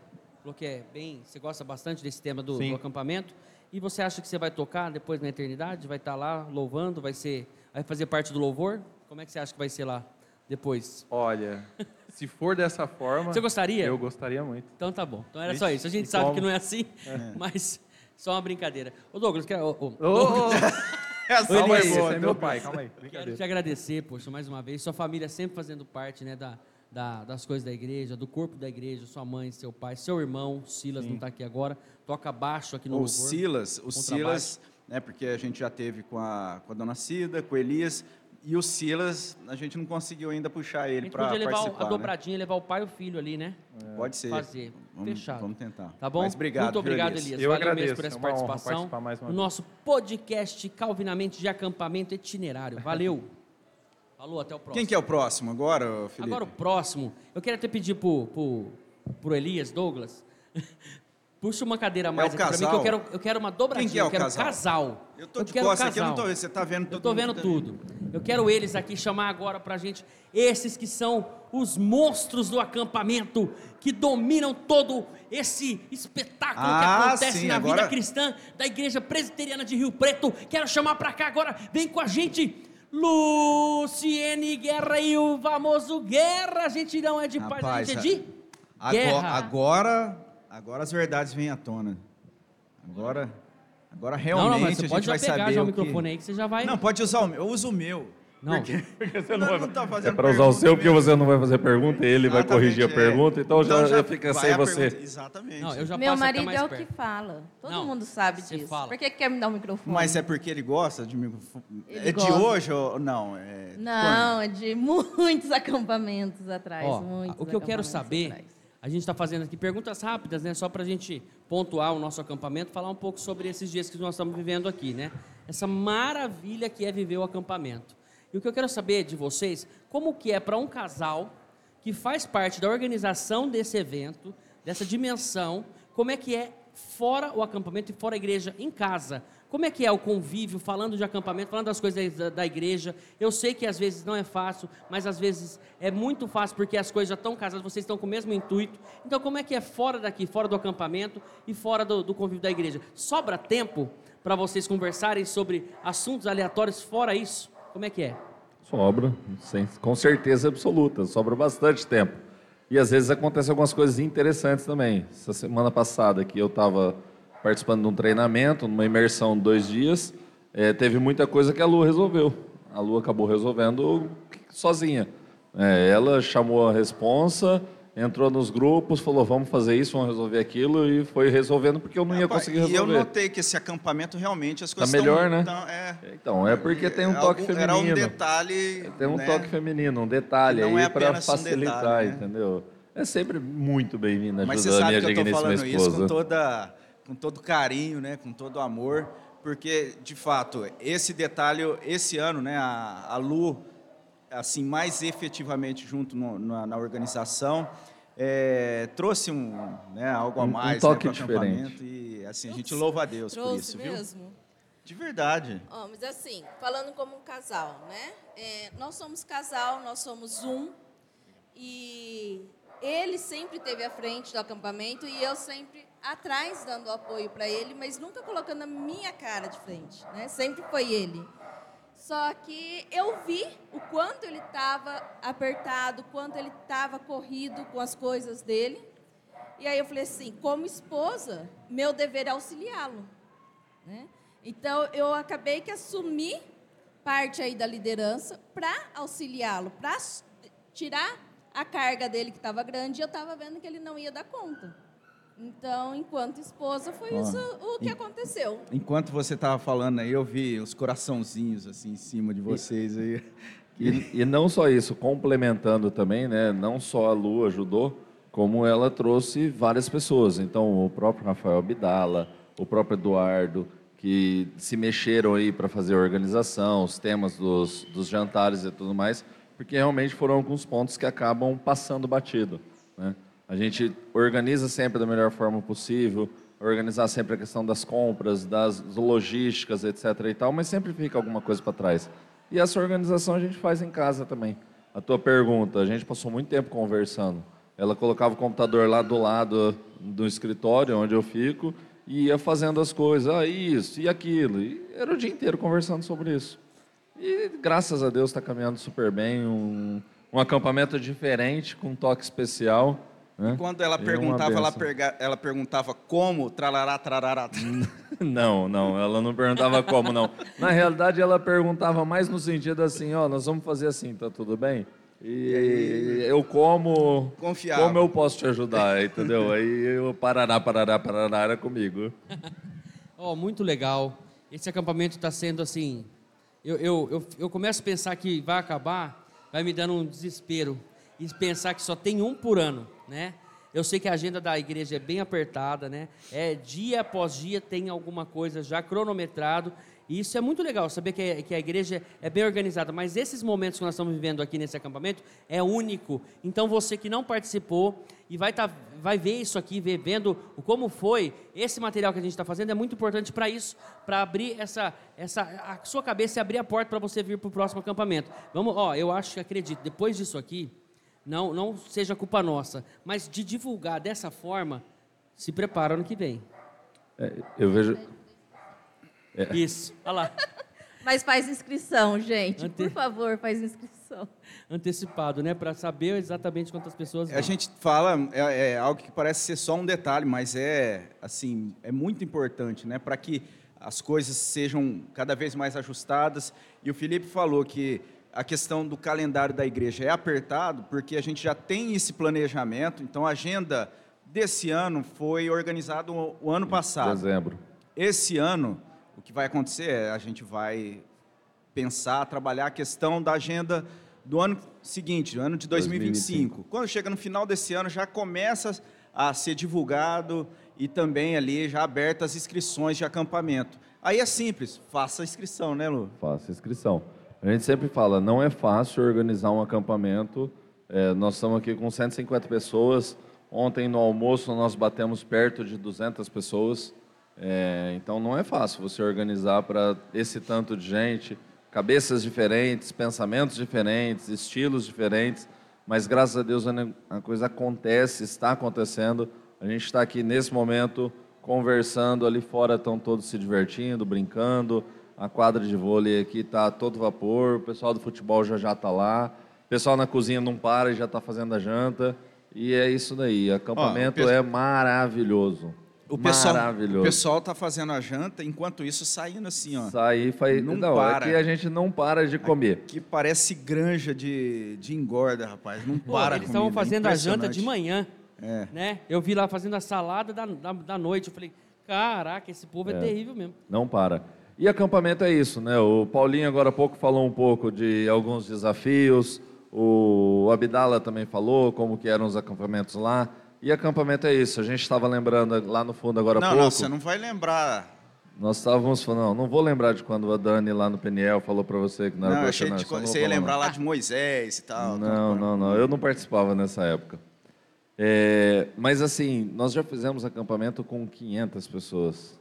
Falou que é bem... Você gosta bastante desse tema do, do acampamento. E você acha que você vai tocar depois na eternidade? Vai estar lá louvando? Vai ser... Vai fazer parte do louvor? Como é que você acha que vai ser lá? depois. Olha, se for dessa forma. Você gostaria? Eu gostaria muito. Então tá bom. Então era Vixe, só isso. A gente sabe como? que não é assim, mas só uma brincadeira. Ô Douglas, quero, ô, ô, Ô. Essa calma aí, Elias. esse é meu pai, calma aí. quero te agradecer, poxa, mais uma vez. Sua família sempre fazendo parte né, da, da- das coisas da igreja, do corpo da igreja, sua mãe, seu pai, seu irmão, Silas não está aqui agora, toca baixo aqui no O louvor. Silas, o. Silas, né, porque a gente já teve com a, com a dona Cida, com o Elias, e o Silas, a gente não conseguiu ainda puxar A ele para podia levar o- participar. a né? dobradinha, levar o pai e o filho ali, né? Pode ser. Fazer. Vamos, Fechado. Vamos tentar. Tá bom? Mas obrigado, Muito obrigado, Elias? Elias. Eu Valeu agradeço, mesmo por essa é honra participação participar mais uma no vez. nosso podcast Calvinamente de Acampamento Itinerário. Valeu. Falou, até o próximo. Quem que é o próximo agora, Felipe? Agora o próximo, eu quero até pedir pro, pro, pro Elias Douglas. Puxa uma cadeira a mais É aqui pra mim, que eu casal? quero, eu quero uma dobradinha. Quem que é o eu quero casal? casal. Eu tô de quero costas aqui, eu não casal. tô vendo. Você tá vendo Eu todo tô vendo tá tudo. Eu quero eles aqui chamar agora pra gente, esses que são os monstros do acampamento, que dominam todo esse espetáculo Ah, que acontece sim, na agora- vida cristã da Igreja Presbiteriana de Rio Preto. Quero chamar pra cá agora, vem com a gente. Luciene Guerra e o famoso Guerra. A gente não é de paz, a Rapaz, gente é de Agora, guerra. agora, agora as verdades vêm à tona. Agora, agora não, realmente não, mas a você pode gente vai saber o o que... microfone aí que você já vai. Não, pode usar o meu. Eu uso o meu. Não. Porque Você não, não vai- não tá É fazendo para usar o seu, pergunta porque mesmo. você não vai fazer pergunta e ele vai corrigir a Exatamente, é. pergunta, então, já, fica vai sem você. pergunta. Exatamente. Não, eu já Meu marido mais é o perto. que fala. Todo Não, mundo sabe disso. fala. Por que que quer me dar o microfone? Mas é porque ele gosta de microfone? Ele É de gosta. hoje ou não? É... Não, é de muitos acampamentos atrás. Ó, muitos o que eu quero saber, atrás. a gente está fazendo aqui perguntas rápidas, né? Só para a gente pontuar o nosso acampamento, falar um pouco sobre esses dias que nós estamos vivendo aqui, né? Essa maravilha que é viver o acampamento. E o que eu quero saber de vocês, como que é para um casal que faz parte da organização desse evento, dessa dimensão, como é que é fora o acampamento e fora a igreja, em casa? Como é que é o convívio, falando de acampamento, falando das coisas da, da igreja? Eu sei que às vezes não é fácil, mas às vezes é muito fácil porque as coisas já estão casadas, vocês estão com o mesmo intuito. Então, como é que é fora daqui, fora do acampamento e fora do, do convívio da igreja? Sobra tempo para vocês conversarem sobre assuntos aleatórios fora isso? Como é que é? Sobra, com certeza absoluta, sobra bastante tempo. E às vezes acontecem algumas coisas interessantes também. Essa semana passada que eu estava participando de um treinamento, numa imersão de dois dias, eh, teve muita coisa que a Lu resolveu. A Lu acabou resolvendo sozinha. Eh, ela chamou a responsa, entrou nos grupos, falou vamos fazer isso, vamos resolver aquilo e foi resolvendo porque eu não ia conseguir E eu resolver. notei que esse acampamento realmente as Tá coisas melhor, tão- né? tão- é, Então, é porque tem um É toque feminino. Era um detalhe. Tem um né? toque feminino, um detalhe não é aí para apenas um facilitar, detalhe, né? entendeu? É sempre muito bem-vindo Mas você a sabe que eu estou falando isso com, toda, com todo carinho, né? com todo amor, porque, de fato, esse detalhe, esse ano, né, a, a Lu, assim, mais efetivamente junto no- na, na organização, é, trouxe um, né, algo a Um- um mais toque né, diferente. acampamento e, assim, a gente louva a Deus por isso, viu? mesmo? De verdade. Ó, mas assim, falando como um casal, né? É, nós somos casal, nós somos um. E ele sempre esteve à frente do acampamento e eu sempre atrás dando apoio para ele, mas nunca colocando a minha cara de frente, né? Sempre foi ele. Só que eu vi o quanto ele estava apertado, o quanto ele estava corrido com as coisas dele. E aí eu falei assim, como esposa, meu dever é auxiliá-lo. Né? Então, eu acabei que assumi parte aí da liderança para auxiliá-lo, para tirar a carga dele que estava grande e eu estava vendo que ele não ia dar conta. Então, enquanto esposa, foi Ó, isso o que e- aconteceu. Enquanto você estava falando aí, eu vi os coraçãozinhos assim em cima de vocês aí. E, e não só isso, complementando também, né? Não só a Lu ajudou, como ela trouxe várias pessoas. Então, o próprio Rafael Abdala, o próprio Eduardo, que se mexeram aí para fazer a organização, os temas dos, dos jantares e tudo mais, porque realmente foram alguns pontos que acabam passando batido. Né? A gente organiza sempre da melhor forma possível, organizar sempre a questão das compras, das logísticas, etc. e tal, mas sempre fica alguma coisa para trás. E essa organização a gente faz em casa também. A tua pergunta, a gente passou muito tempo conversando. Ela colocava o computador lá do lado do escritório, onde eu fico, e ia fazendo as coisas, ah, isso e aquilo. E era o dia inteiro conversando sobre isso. E graças a Deus está caminhando super bem, um, um acampamento diferente, com um toque especial. Né? Quando ela E perguntava, ela, perga- ela perguntava como, tralará, trarará. Não, não, ela não perguntava como, não. Na realidade, ela perguntava mais no sentido assim, ó, nós vamos fazer assim, tá tudo bem? E eu como... Confiava. Como eu posso te ajudar, entendeu? Aí eu parará, parará, parará era comigo. Ó, muito legal. Esse acampamento está sendo assim. Eu, eu, eu, eu começo a pensar que vai acabar, vai me dando um desespero. E pensar que só tem um por ano, né? Eu sei que a agenda da igreja é bem apertada, né? É dia após dia tem alguma coisa já cronometrado. E isso é muito legal, saber que que a igreja é bem organizada. Mas esses momentos que nós estamos vivendo aqui nesse acampamento é único. Então você que não participou e vai, tá, vai ver isso aqui, ver, vendo como foi, esse material que a gente está fazendo é muito importante para isso, para abrir essa, essa, a sua cabeça e abrir a porta para você vir para o próximo acampamento. Vamos, ó, eu acho que acredito, depois disso aqui, não, não seja culpa nossa, mas de divulgar dessa forma, se prepara ano que vem. É, eu vejo... É. Isso, olha lá. Mas faz inscrição, gente. Ante- Por favor, faz inscrição. Antecipado, né? Para saber exatamente quantas pessoas A vão. gente fala, é, é algo que parece ser só um detalhe, mas é assim, é muito importante, né, para que as coisas sejam cada vez mais ajustadas. E o Felipe falou que a questão do calendário da igreja é apertado, porque a gente já tem esse planejamento. Então, a agenda desse ano foi organizada o, ano passado. Dezembro. Esse ano, o que vai acontecer é a gente vai pensar, trabalhar a questão da agenda do ano seguinte, do ano de 2025. Quando chega no final desse ano, já começa a ser divulgado e também ali já abertas as inscrições de acampamento. Aí é simples, faça a inscrição, né, Lu? Faça inscrição. A gente sempre fala, não é fácil organizar um acampamento. É, nós estamos aqui com 150 pessoas. Ontem no almoço nós batemos perto de 200 pessoas. É, então não é fácil você organizar para esse tanto de gente, cabeças diferentes, pensamentos diferentes, estilos diferentes. Mas graças a Deus a coisa acontece, está acontecendo. A gente está aqui nesse momento conversando, ali fora estão todos se divertindo, brincando. A quadra de vôlei aqui está a todo vapor, o pessoal do futebol já já está lá. O pessoal na cozinha não para e já está fazendo a janta. E é isso daí, acampamento Ó, o pe- é maravilhoso. O pessoal, maravilhoso. o pessoal tá fazendo a janta, enquanto isso saindo assim, ó. Sair faz. Não Não, para. aqui a gente não para de comer. Que parece granja de, de engorda, rapaz. Não Pô, para eles estavam é fazendo a janta de manhã, É. né? Eu vi lá fazendo a salada da, da, da noite. Eu falei, caraca, esse povo é, É. terrível mesmo. Não para. E acampamento é isso, né? O Paulinho agora há pouco falou um pouco de alguns desafios. O Abdala também falou como que eram os acampamentos lá. E acampamento é isso. A gente estava lembrando lá no fundo agora há Não, pouco. não, você não vai lembrar. Nós estávamos falando, não, não vou lembrar de quando a Dani lá no Peniel falou para você que não era Não, achei de, não você ia lembrar não. lá de Moisés e tal. Não, não, não. Eu não participava nessa época. É, mas assim, nós já fizemos acampamento com 500 pessoas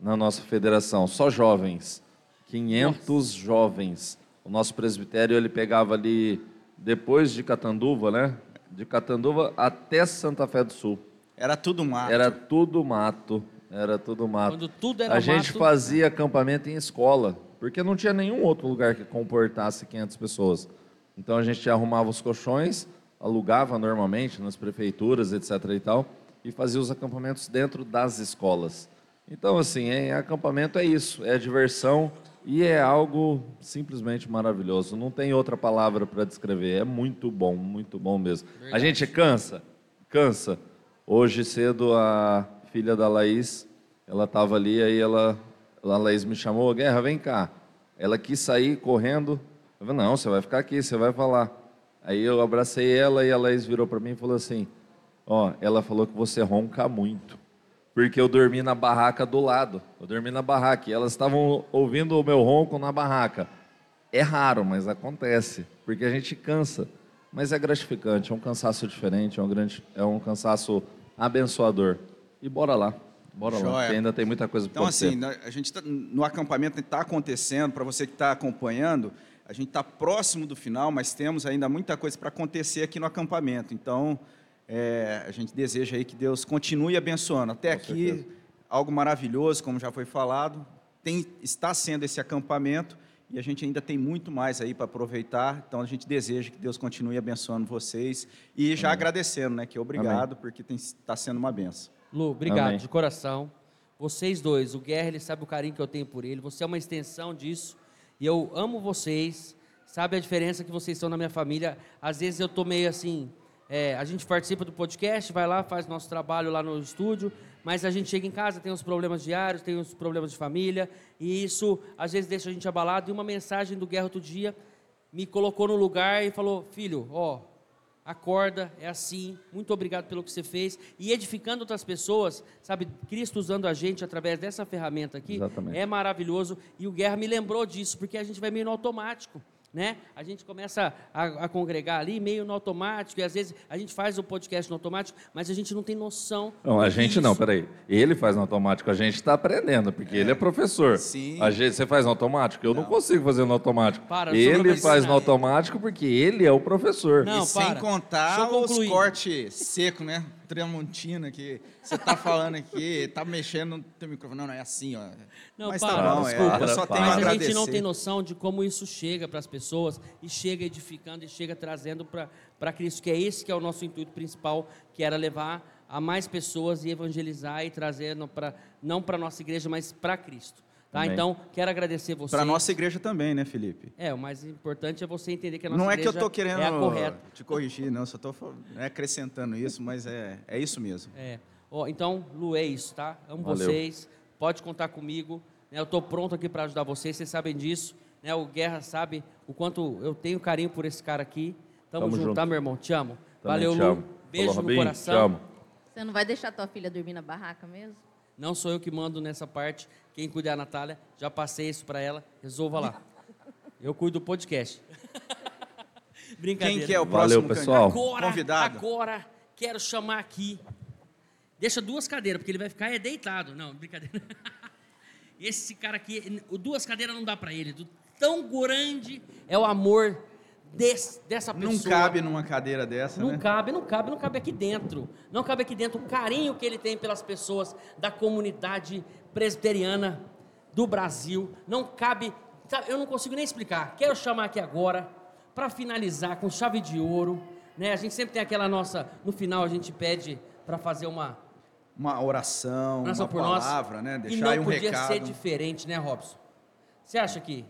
na nossa federação, só jovens. 500 jovens. O nosso presbitério ele pegava ali depois de Catanduva, né? De Catanduva até Santa Fé do Sul. Era tudo mato. Era tudo mato. Era tudo mato. Quando tudo era A gente mato- fazia acampamento em escola, porque não tinha nenhum outro lugar que comportasse 500 pessoas. Então a gente arrumava os colchões, alugava normalmente nas prefeituras, etc. e tal, e fazia os acampamentos dentro das escolas. Então, assim, é, acampamento é isso, é diversão e é algo simplesmente maravilhoso. Não tem outra palavra para descrever. É muito bom, muito bom mesmo. A Verdade. gente cansa, cansa. Hoje cedo a filha da Laís, ela estava ali, aí ela, a Laís me chamou, Guerra, vem cá. Ela quis sair correndo. Eu falei, não, você vai ficar aqui, você vai falar. Aí eu abracei ela e a Laís virou para mim e falou assim, ó, ela falou que você ronca muito. Porque eu dormi na barraca do lado. Eu dormi na barraca. E elas estavam ouvindo o meu ronco na barraca. É raro, mas acontece. Porque a gente cansa. Mas é gratificante, é um cansaço diferente, é um, grande, é um cansaço abençoador. E bora lá. Bora lá, Joia. que ainda tem muita coisa para Então, assim, na- a gente tá, no acampamento está acontecendo, para você que está acompanhando, a gente está próximo do final, mas temos ainda muita coisa para acontecer aqui no acampamento. Então, é, a gente deseja aí que Deus continue abençoando. Até aqui, certeza. algo maravilhoso, como já foi falado, tem, está sendo esse acampamento, e a gente ainda tem muito mais aí para aproveitar. Então a gente deseja que Deus continue abençoando vocês e já Amém. agradecendo, né? Que obrigado porque está sendo uma benção. Lu, obrigado Amém. de coração. Vocês dois, o Guerra, ele sabe o carinho que eu tenho por ele. Você é uma extensão disso. E eu amo vocês. Sabe a diferença que vocês são na minha família. Às vezes eu tô meio assim. É, a gente participa do podcast, vai lá, faz nosso trabalho lá no estúdio, mas a gente chega em casa, tem os problemas diários, tem os problemas de família, e isso às vezes deixa a gente abalado. E uma mensagem do Guerra outro dia me colocou no lugar e falou: Filho, ó, acorda, é assim, muito obrigado pelo que você fez. E edificando outras pessoas, sabe, Cristo usando a gente através dessa ferramenta aqui, Exatamente. é maravilhoso. E o Guerra me lembrou disso, porque a gente vai meio no automático. Né? A gente começa a, a congregar ali meio no automático, e às vezes a gente faz o podcast no automático, mas a gente não tem noção. Não, a gente que não, isso- peraí. Ele faz no automático, a gente está aprendendo, porque ele é professor. Sim. A gente, você faz no automático? Eu não, consigo fazer no automático. Para, ele faz no automático porque ele é o professor. Não, e sem para. contar Deixa eu os cortes secos, né? Tramontina, que você tá falando aqui, tá mexendo no teu microfone. Não, não é assim, ó. Não, Mas para, tá bom, é, desculpa. eu só tenho a Mas a agradecer. gente não tem noção de como isso chega para as pessoas e chega edificando e chega trazendo para Cristo, que é esse que é o nosso intuito principal, que era levar a mais pessoas e evangelizar e trazer pra, não para a nossa igreja, mas para Cristo. Tá? Amém. Então, quero agradecer você. Para nossa igreja também, né, Felipe? É, o mais importante é você entender que a nossa Não é que eu igreja tô querendo é a correta. te corrigir, não, só tô fal- é acrescentando isso, mas é, é isso mesmo. É. Ó, então, Lu, é isso, tá? Amo Valeu. vocês. Pode contar comigo. né? Eu estou pronto aqui para ajudar vocês. Vocês sabem disso. Né? O Guerra sabe o quanto eu tenho carinho por esse cara aqui. Tamo, Tamo junto, junto. tá, meu irmão? Te amo. Também Valeu, te Lu. amo. Beijo Falou, no Robinho, coração. Te amo. Você não vai deixar tua filha dormir na barraca mesmo? Não sou eu que mando nessa parte. Quem cuida é a Natália. Já passei isso para ela. Resolva lá. Eu cuido do podcast. Brincadeira. Quem que é o Valeu, próximo pessoal. Agora, Convidado. agora, quero chamar aqui. Deixa duas cadeiras, porque ele vai ficar é deitado. Não, brincadeira. Esse cara aqui, duas cadeiras não dá pra ele. Do tão grande é o amor desse- dessa pessoa. Não cabe numa cadeira dessa, Não né? cabe, não cabe, não cabe aqui dentro. Não cabe aqui dentro o carinho que ele tem pelas pessoas da comunidade presbiteriana do Brasil. Não cabe, eu não consigo nem explicar. Quero chamar aqui agora para finalizar com chave de ouro, né? A gente sempre tem aquela nossa, no final a gente pede para fazer uma Uma oração, oração uma por nós. palavra, né? e Deixar não aí um podia recado. ser diferente, né, Robson? Você acha que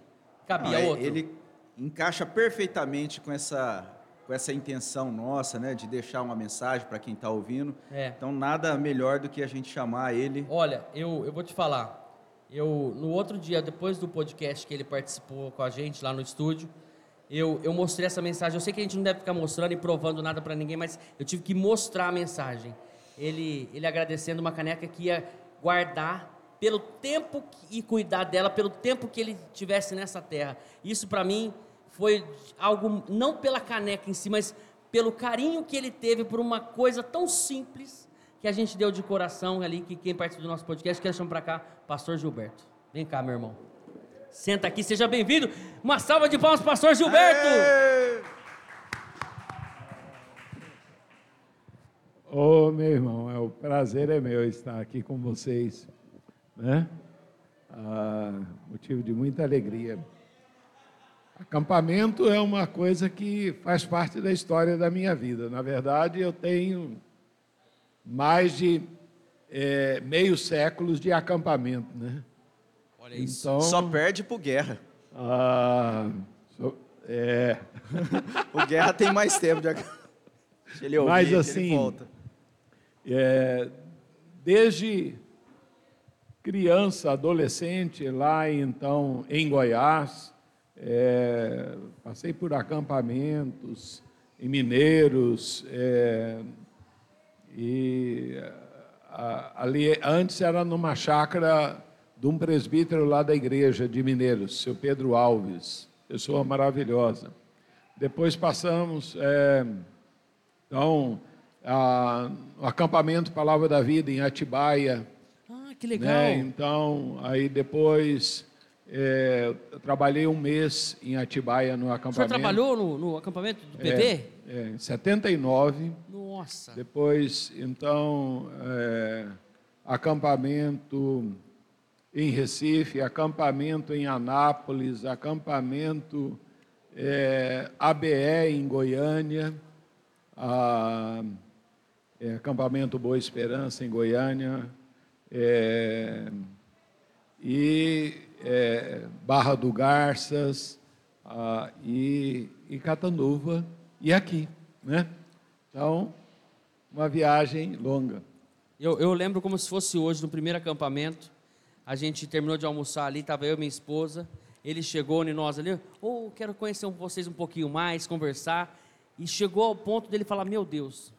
cabia Não, é- outro? Ele encaixa perfeitamente com essa, com essa intenção nossa, né? De deixar uma mensagem para quem está ouvindo. É. Então, nada melhor do que a gente chamar ele. Olha, eu, eu vou te falar. Eu, no outro dia, depois do podcast que ele participou com a gente lá no estúdio, eu, eu mostrei essa mensagem. Eu sei que a gente não deve ficar mostrando e provando nada para ninguém, mas eu tive que mostrar a mensagem. Ele, ele agradecendo uma caneca que ia guardar pelo tempo e cuidar dela, pelo tempo que ele tivesse nessa terra. Isso para mim foi algo, não pela caneca em si, mas pelo carinho que ele teve por uma coisa tão simples que a gente deu de coração ali, que quem participa do nosso podcast, quero chamar para cá, Pastor Gilberto. Vem cá, meu irmão. Senta aqui, seja bem-vindo. Uma salva de palmas, Pastor Gilberto! Ô, meu irmão, é, o prazer é meu estar aqui com vocês, né? Ah, motivo de muita alegria. Acampamento é uma coisa que faz parte da história da minha vida. Na verdade, eu tenho mais de eh, meio séculos de acampamento, né? Olha isso. Então, Só perde pro Guerra. ah, sou- é, O Guerra tem mais tempo de ac- Se ele ouvir, Mas, que ele assim, volta. É, desde criança, adolescente, lá então em Goiás, é, passei por acampamentos em Mineiros, é, e a- ali antes era numa chácara de um presbítero lá da igreja de Mineiros, seu Pedro Alves, pessoa maravilhosa. Depois passamos, é, então, a- o acampamento Palavra da Vida em Atibaia. Que legal. né? Então, aí depois é, trabalhei um mês emAtibaia no O senhor acampamento. trabalhou no, no acampamento do É, PV? é, em 79. Nossa. Depois, então, é, acampamento em Recife, acampamento em Anápolis, acampamento é, ABE em Goiânia, a, é, acampamento Boa Esperança em Goiânia, é, e é, Barra do Garças, a, e, e Catanduva, e aqui. Né? Então, uma viagem longa. Eu, eu lembro como se fosse hoje, no primeiro acampamento, a gente terminou de almoçar ali, estava eu e minha esposa, ele chegou em nós ali, ou oh, quero conhecer vocês um pouquinho mais, conversar, e chegou ao ponto dele falar, meu Deus,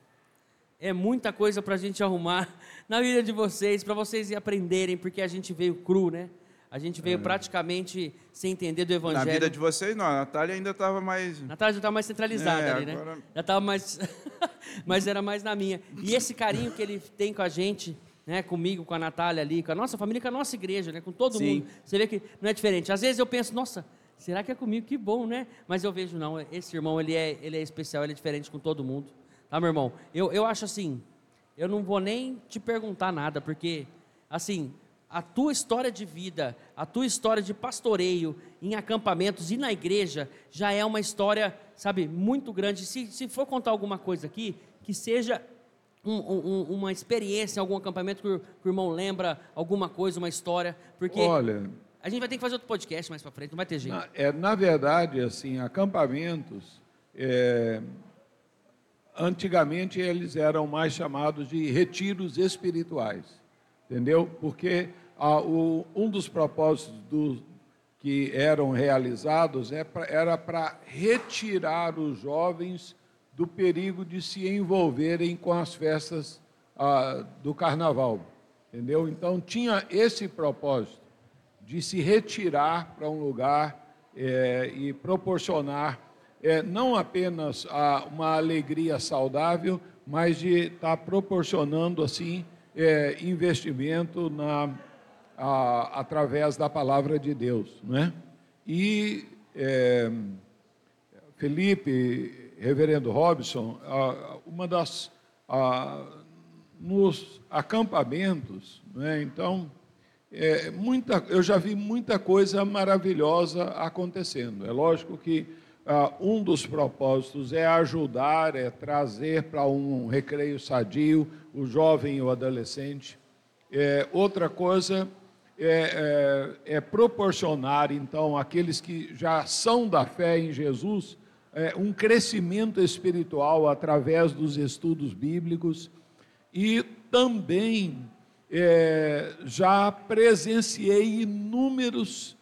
é muita coisa para a gente arrumar na vida de vocês, para vocês aprenderem, porque a gente veio cru, né? A gente veio é. praticamente sem entender do evangelho. Na vida de vocês, não. A Natália ainda estava mais. A Natália já estava mais centralizada é, ali, né? Agora... Já estava mais. Mas era mais na minha. E esse carinho que ele tem com a gente, né? Comigo, com a Natália ali, com a nossa família, com a nossa igreja, né? Com todo Sim. mundo. Você vê que não é diferente. Às vezes eu penso, nossa, será que é comigo? Que bom, né? Mas eu vejo, não. Esse irmão, ele é, ele é especial, ele é diferente com todo mundo. Tá, meu irmão? Eu, eu acho assim. Eu não vou nem te perguntar nada, porque, assim, a tua história de vida, a tua história de pastoreio em acampamentos e na igreja já é uma história, sabe, muito grande. Se, se for contar alguma coisa aqui, que seja um, um, uma experiência, algum acampamento que o, que o, irmão lembra, alguma coisa, uma história, porque Olha, a gente vai ter que fazer outro podcast mais para frente, não vai ter jeito. Na, é, na verdade, assim, acampamentos, é, antigamente eles eram mais chamados de retiros espirituais, entendeu? Porque ah, o, um dos propósitos do, que eram realizados é pra, era para retirar os jovens do perigo de se envolverem com as festas ah, do carnaval, entendeu? Então tinha esse propósito de se retirar para um lugar é, e proporcionar é, não apenas a, uma alegria saudável, mas de estar tá proporcionando assim é, investimento na a, através da palavra de Deus, não é? E é, Felipe, Reverendo Robson, uma das nos acampamentos, é? então é, muita, eu já vi muita coisa maravilhosa acontecendo. É lógico que ah, um dos propósitos é ajudar, é trazer para um recreio sadio o jovem e o adolescente. É, outra coisa é, é, é, proporcionar, então, àqueles que já são da fé em Jesus, é, um crescimento espiritual através dos estudos bíblicos e também é, já presenciei inúmeros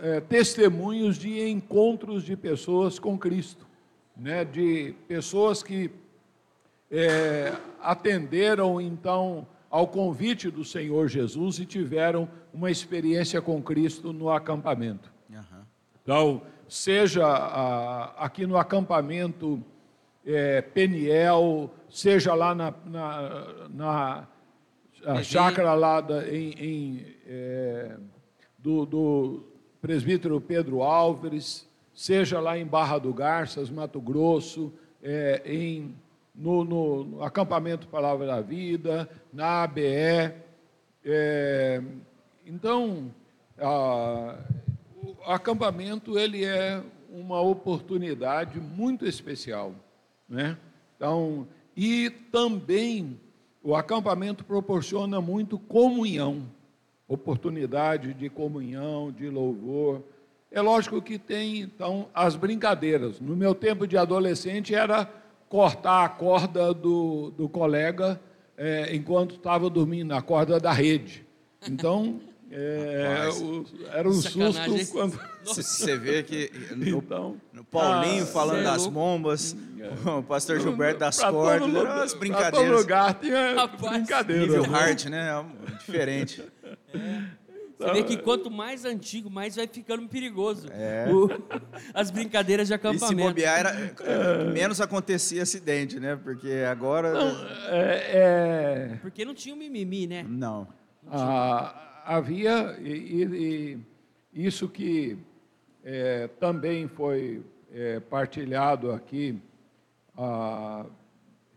é, testemunhos de encontros de pessoas com Cristo, né, de pessoas que é, atenderam, então, ao convite do Senhor Jesus e tiveram uma experiência com Cristo no acampamento. Uhum. Então, seja a, aqui no acampamento é, Peniel, seja lá na, na, na chácara lá da, em, em é, do, do presbítero Pedro Álvares, seja lá em Barra do Garças, Mato Grosso, é, em no, no, no acampamento Palavra da Vida, na ABE. É, então, a, o acampamento ele é uma oportunidade muito especial, né? Então, e também o acampamento proporciona muito comunhão, oportunidade de comunhão, de louvor. É lógico que tem então as brincadeiras. No meu tempo de adolescente era cortar a corda do, do colega é, enquanto estava dormindo, a corda da rede. Então, é, o, era um Sacanagem. susto quando. Você vê que no, então, no Paulinho ah, falando das bombas, é. o pastor Gilberto das cordas, todo, as brincadeiras. Todo lugar tinha Rapaz, brincadeira. Nível né? hard, né? Diferente. É. Você vê que quanto mais antigo, mais vai ficando perigoso. É. O, as brincadeiras de acampamento. E se bobear, era, é, menos acontecia acidente, né? Porque agora... Não, é, é... Porque não tinha o um mimimi, né? Não. não ah, havia, e, e, isso que é, também foi é, partilhado aqui, ah,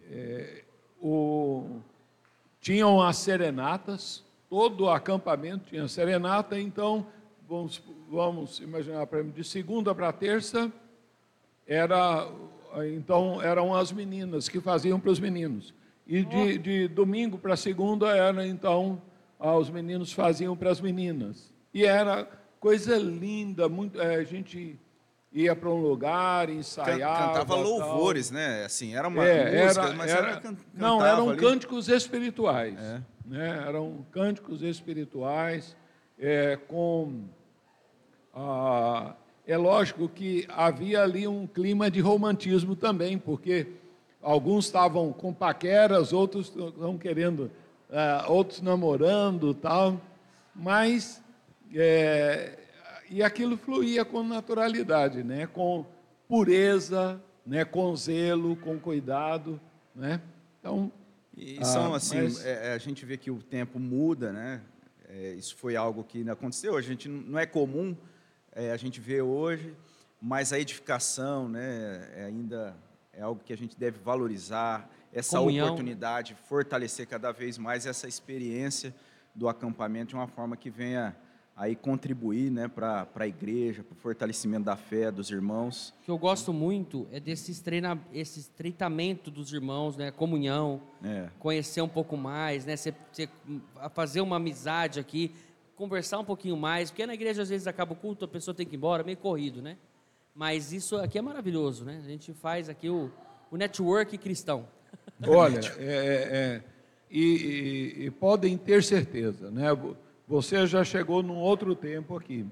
é, o, tinham as serenatas, todo o acampamento tinha serenata, então vamos, vamos imaginar, para de segunda para terça era então eram as meninas que faziam para os meninos. E de, de domingo para segunda era então ah, os meninos faziam para as meninas e era coisa linda, muito é, a gente ia para um lugar, ensaiava. Cantava louvores, né? Assim, era uma é, música, era, mas era, era, can, Não, eram ali. cânticos espirituais. É. Né? Eram cânticos espirituais é, com... Ah, é lógico que havia ali um clima de romantismo também, porque alguns estavam com paqueras, outros estão querendo, ah, outros namorando tal, mas é, e aquilo fluía com naturalidade, né? com pureza, né? com zelo, com cuidado. Né? Então, E são ah, assim, mas- é, a gente vê que o tempo muda, né? É, isso foi algo que aconteceu. A gente não não é comum é, a gente ver hoje, mas a edificação, né? É ainda é algo que a gente deve valorizar. Essa Comunhão. oportunidade, fortalecer cada vez mais essa experiência do acampamento de uma forma que venha aí contribuir, né, para a igreja, para o fortalecimento da fé dos irmãos. O que eu gosto muito é desse estreina, esse estreitamento dos irmãos, né? Comunhão, É. conhecer um pouco mais, né? Você, você fazer uma amizade aqui, conversar um pouquinho mais, porque na igreja às vezes acaba o culto, a pessoa tem que ir embora, meio corrido, né? Mas isso aqui é maravilhoso, né? A gente faz aqui o, o network cristão. Olha, é, é, e, e- e podem ter certeza, né? Você já chegou num outro tempo aqui,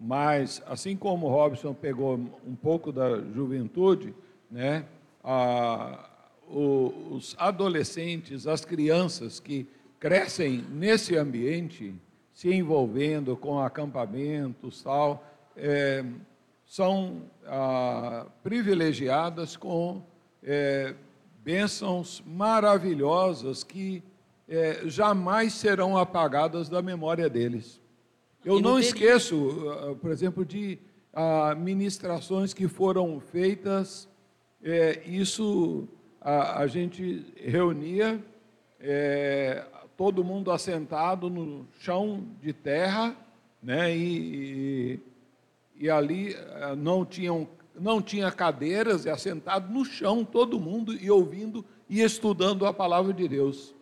mas assim como o Robson pegou um pouco da juventude, né? A- o- os adolescentes, as crianças que crescem nesse ambiente, se envolvendo com acampamentos tal, é, são ah, privilegiadas com é, bênçãos maravilhosas que é, jamais serão apagadas da memória deles. Eu não não esqueço, ah, por exemplo, de ah, ministrações que foram feitas. é, isso a, a gente reunia, é, todo mundo assentado no chão de terra, né? E, e, e ali eh, não tinham não tinha cadeiras, e assentado no chão todo mundo e ouvindo e estudando a palavra de Deus.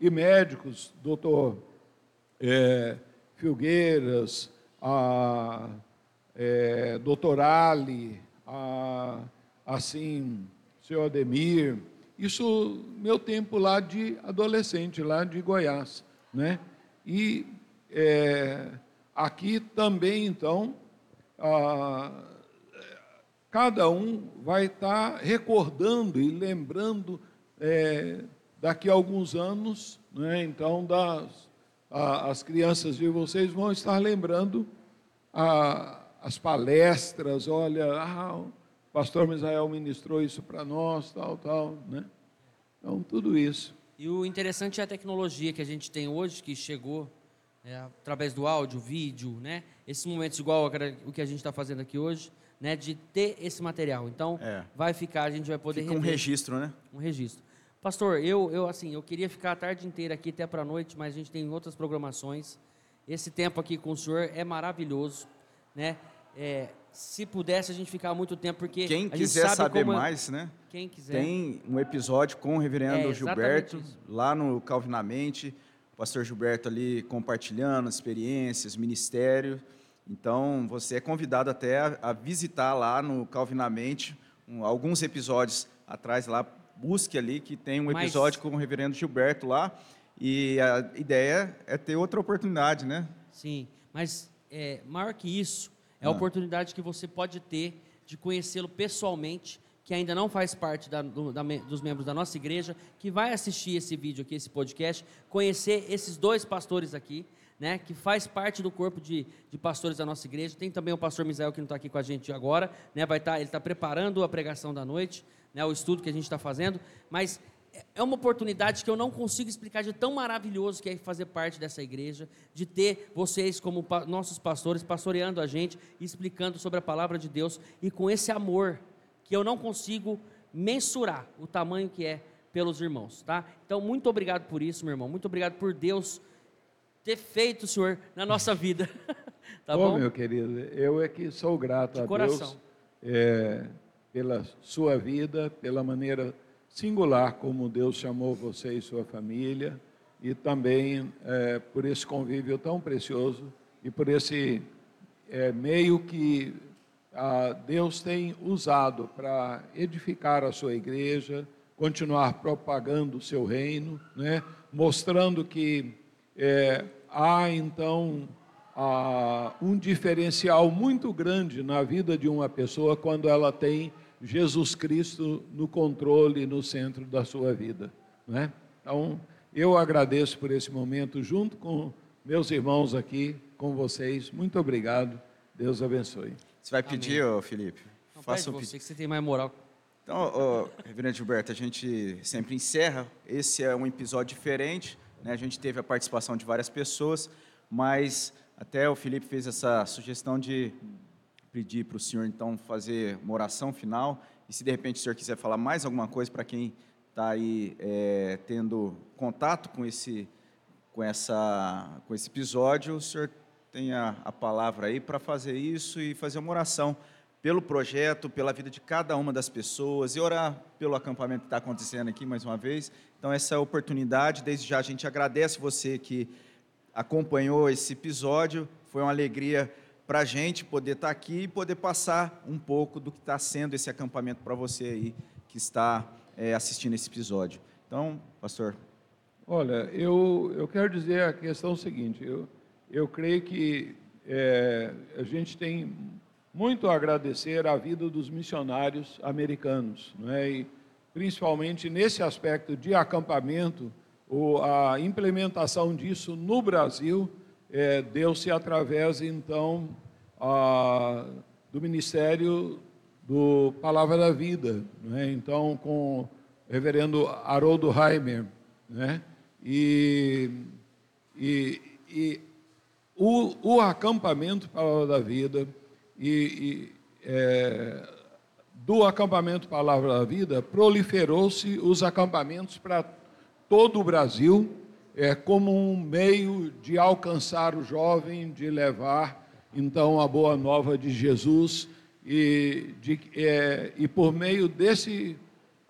E médicos, doutor eh, Filgueiras, a, eh, doutor Ali, a, assim, senhor Ademir, isso meu tempo lá de adolescente, lá de Goiás, né? E eh, aqui também, então, ah, cada um vai estar recordando e lembrando é, daqui a alguns anos, né? então das, a- as crianças de vocês vão estar lembrando a- as palestras, olha, ah, o pastor Misael ministrou isso para nós, tal, tal, né? Então, tudo isso. E o interessante é a tecnologia que a gente tem hoje, que chegou é, através do áudio, vídeo, né? Esses momentos igual o que a gente está fazendo aqui hoje, né? De ter esse material. Então, É. vai ficar, a gente vai poder Fica um registro, né? Um registro. Pastor, eu, eu assim, eu queria ficar a tarde inteira aqui até para a noite, mas a gente tem outras programações. Esse tempo aqui com o senhor é maravilhoso, né? É, se pudesse a gente ficar muito tempo, porque Quem quiser sabe saber como é- mais, né? Quem quiser. Tem um episódio com o reverendo É, Gilberto, isso. lá no Calvinamente. O pastor Gilberto ali compartilhando experiências, ministério. Então, você é convidado até a, a visitar lá no Calvinamente, um- alguns episódios atrás lá. Busque ali que tem um Mas- episódio com o reverendo Gilberto lá. E a ideia é ter outra oportunidade, né? Sim, mas é, maior que isso, é a Ah. oportunidade que você pode ter de conhecê-lo pessoalmente, que ainda não faz parte da- do- da dos membros da nossa igreja, que vai assistir esse vídeo aqui, esse podcast, conhecer esses dois pastores aqui, né, que faz parte do corpo de, de pastores da nossa igreja. Tem também o pastor Misael que não está aqui com a gente agora, né, vai estar, ele está preparando a pregação da noite, né, o estudo que a gente está fazendo, mas é- é uma oportunidade que eu não consigo explicar de tão maravilhoso que é fazer parte dessa igreja, de ter vocês como pa- nossos pastores pastoreando a gente, explicando sobre a palavra de Deus e com esse amor que eu não consigo mensurar o tamanho que é pelos irmãos, tá? Então, muito obrigado por isso, meu irmão. Muito obrigado por Deus ter feito, Senhor, na nossa vida. tá Ô, bom? meu querido, eu é que sou grato De a coração. Deus é, pela sua vida, pela maneira singular como Deus chamou você e sua família, e também é, por esse convívio tão precioso e por esse é, meio que ah, Deus tem usado para edificar a sua igreja, continuar propagando o seu reino, né? mostrando que é, há então um diferencial muito grande na vida de uma pessoa quando ela tem Jesus Cristo no controle, no centro da sua vida. Né? Então, eu agradeço por esse momento, junto com meus irmãos aqui, com vocês. Muito obrigado. Deus abençoe. Você vai pedir, ô, Felipe? Não, Faça um você, pedido. que você tem mais moral. Então, ô, Reverendo Gilberto, a gente sempre encerra. Esse é um episódio diferente. Né? A gente teve a participação de várias pessoas, mas até o Felipe fez essa sugestão de pedir para o senhor, então, fazer uma oração final. E se de repente o senhor quiser falar mais alguma coisa para quem está aí é, tendo contato com esse, com, essa, com esse episódio, o senhor tem a, a palavra aí para fazer isso e fazer uma oração pelo projeto, pela vida de cada uma das pessoas e orar pelo acampamento que está acontecendo aqui mais uma vez. Então, essa oportunidade. Desde já a gente agradece você que acompanhou esse episódio. Foi uma alegria para a gente poder estar aqui e poder passar um pouco do que está sendo esse acampamento para você aí que está é, assistindo esse episódio. Então, pastor. Olha, eu, eu quero dizer a questão seguinte: eu, eu creio que é, a gente tem muito a agradecer à vida dos missionários americanos, não é? E, principalmente nesse aspecto de acampamento, o, a implementação disso no Brasil é, deu-se através, então, a, do Ministério do Palavra da Vida, é? então, com o reverendo Haroldo Heimer, né? e, e, e o, o acampamento Palavra da Vida e, e é, do acampamento Palavra da Vida proliferou-se os acampamentos para todo o Brasil. É, como um meio de alcançar o jovem, de levar então a boa nova de Jesus. E, de, é, e por meio desse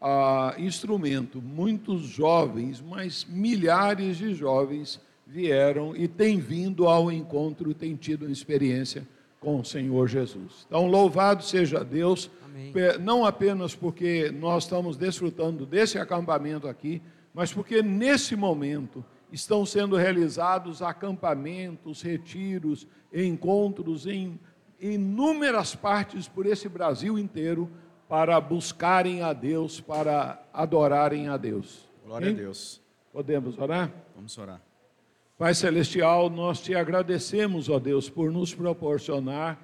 ah, instrumento, muitos jovens, mas milhares de jovens vieram e têm vindo ao encontro, têm tido uma experiência com o Senhor Jesus. Então, louvado seja Deus, pe- não apenas porque nós estamos desfrutando desse acampamento aqui, mas porque nesse momento estão sendo realizados acampamentos, retiros, encontros em inúmeras partes por esse Brasil inteiro para buscarem a Deus, para adorarem a Deus. Glória a? Deus. Podemos orar? Vamos orar. Pai Celestial, nós te agradecemos, ó Deus, por nos proporcionar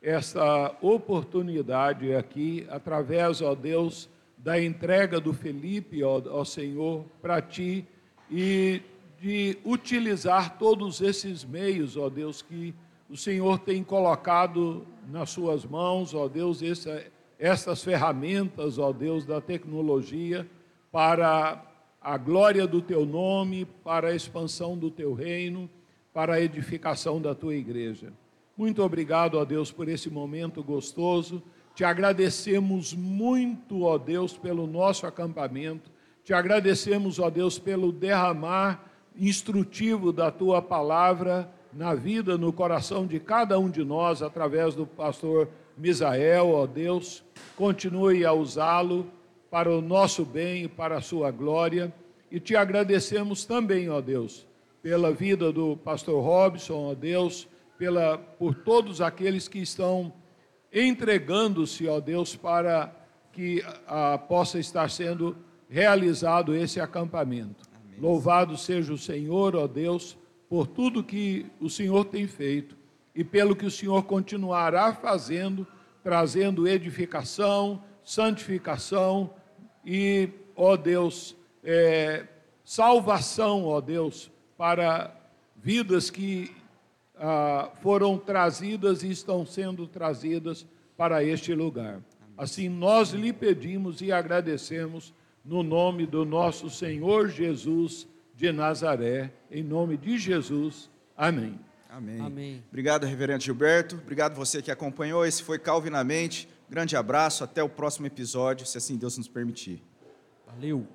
esta oportunidade aqui, através, ó Deus, da entrega do Felipe, ó, ó Senhor, para ti e de utilizar todos esses meios, ó Deus, que o Senhor tem colocado nas suas mãos, ó Deus, essa, estas ferramentas, ó Deus, da tecnologia, para a glória do teu nome, para a expansão do teu reino, para a edificação da tua igreja. Muito obrigado, ó Deus, por esse momento gostoso. Te agradecemos muito, ó Deus, pelo nosso acampamento. Te agradecemos, ó Deus, pelo derramar instrutivo da tua palavra na vida, no coração de cada um de nós, através do pastor Misael, ó Deus. Continue a usá-lo para o nosso bem e para a sua glória. E te agradecemos também, ó Deus, pela vida do pastor Robson, ó Deus, pela, por todos aqueles que estão entregando-se, ó Deus, para que ah, possa estar sendo realizado esse acampamento. Louvado seja o Senhor, ó Deus, por tudo que o Senhor tem feito e pelo que o Senhor continuará fazendo, trazendo edificação, santificação e, ó Deus, é, salvação, ó Deus, para vidas que ah, foram trazidas e estão sendo trazidas para este lugar. Assim, nós lhe pedimos e agradecemos no nome do nosso Senhor Jesus de Nazaré, em nome de Jesus. Amém. Amém. Amém. Obrigado, reverendo Gilberto. Obrigado você que acompanhou. Esse foi Calvinamente. Grande abraço. Até o próximo episódio, se assim Deus nos permitir. Valeu.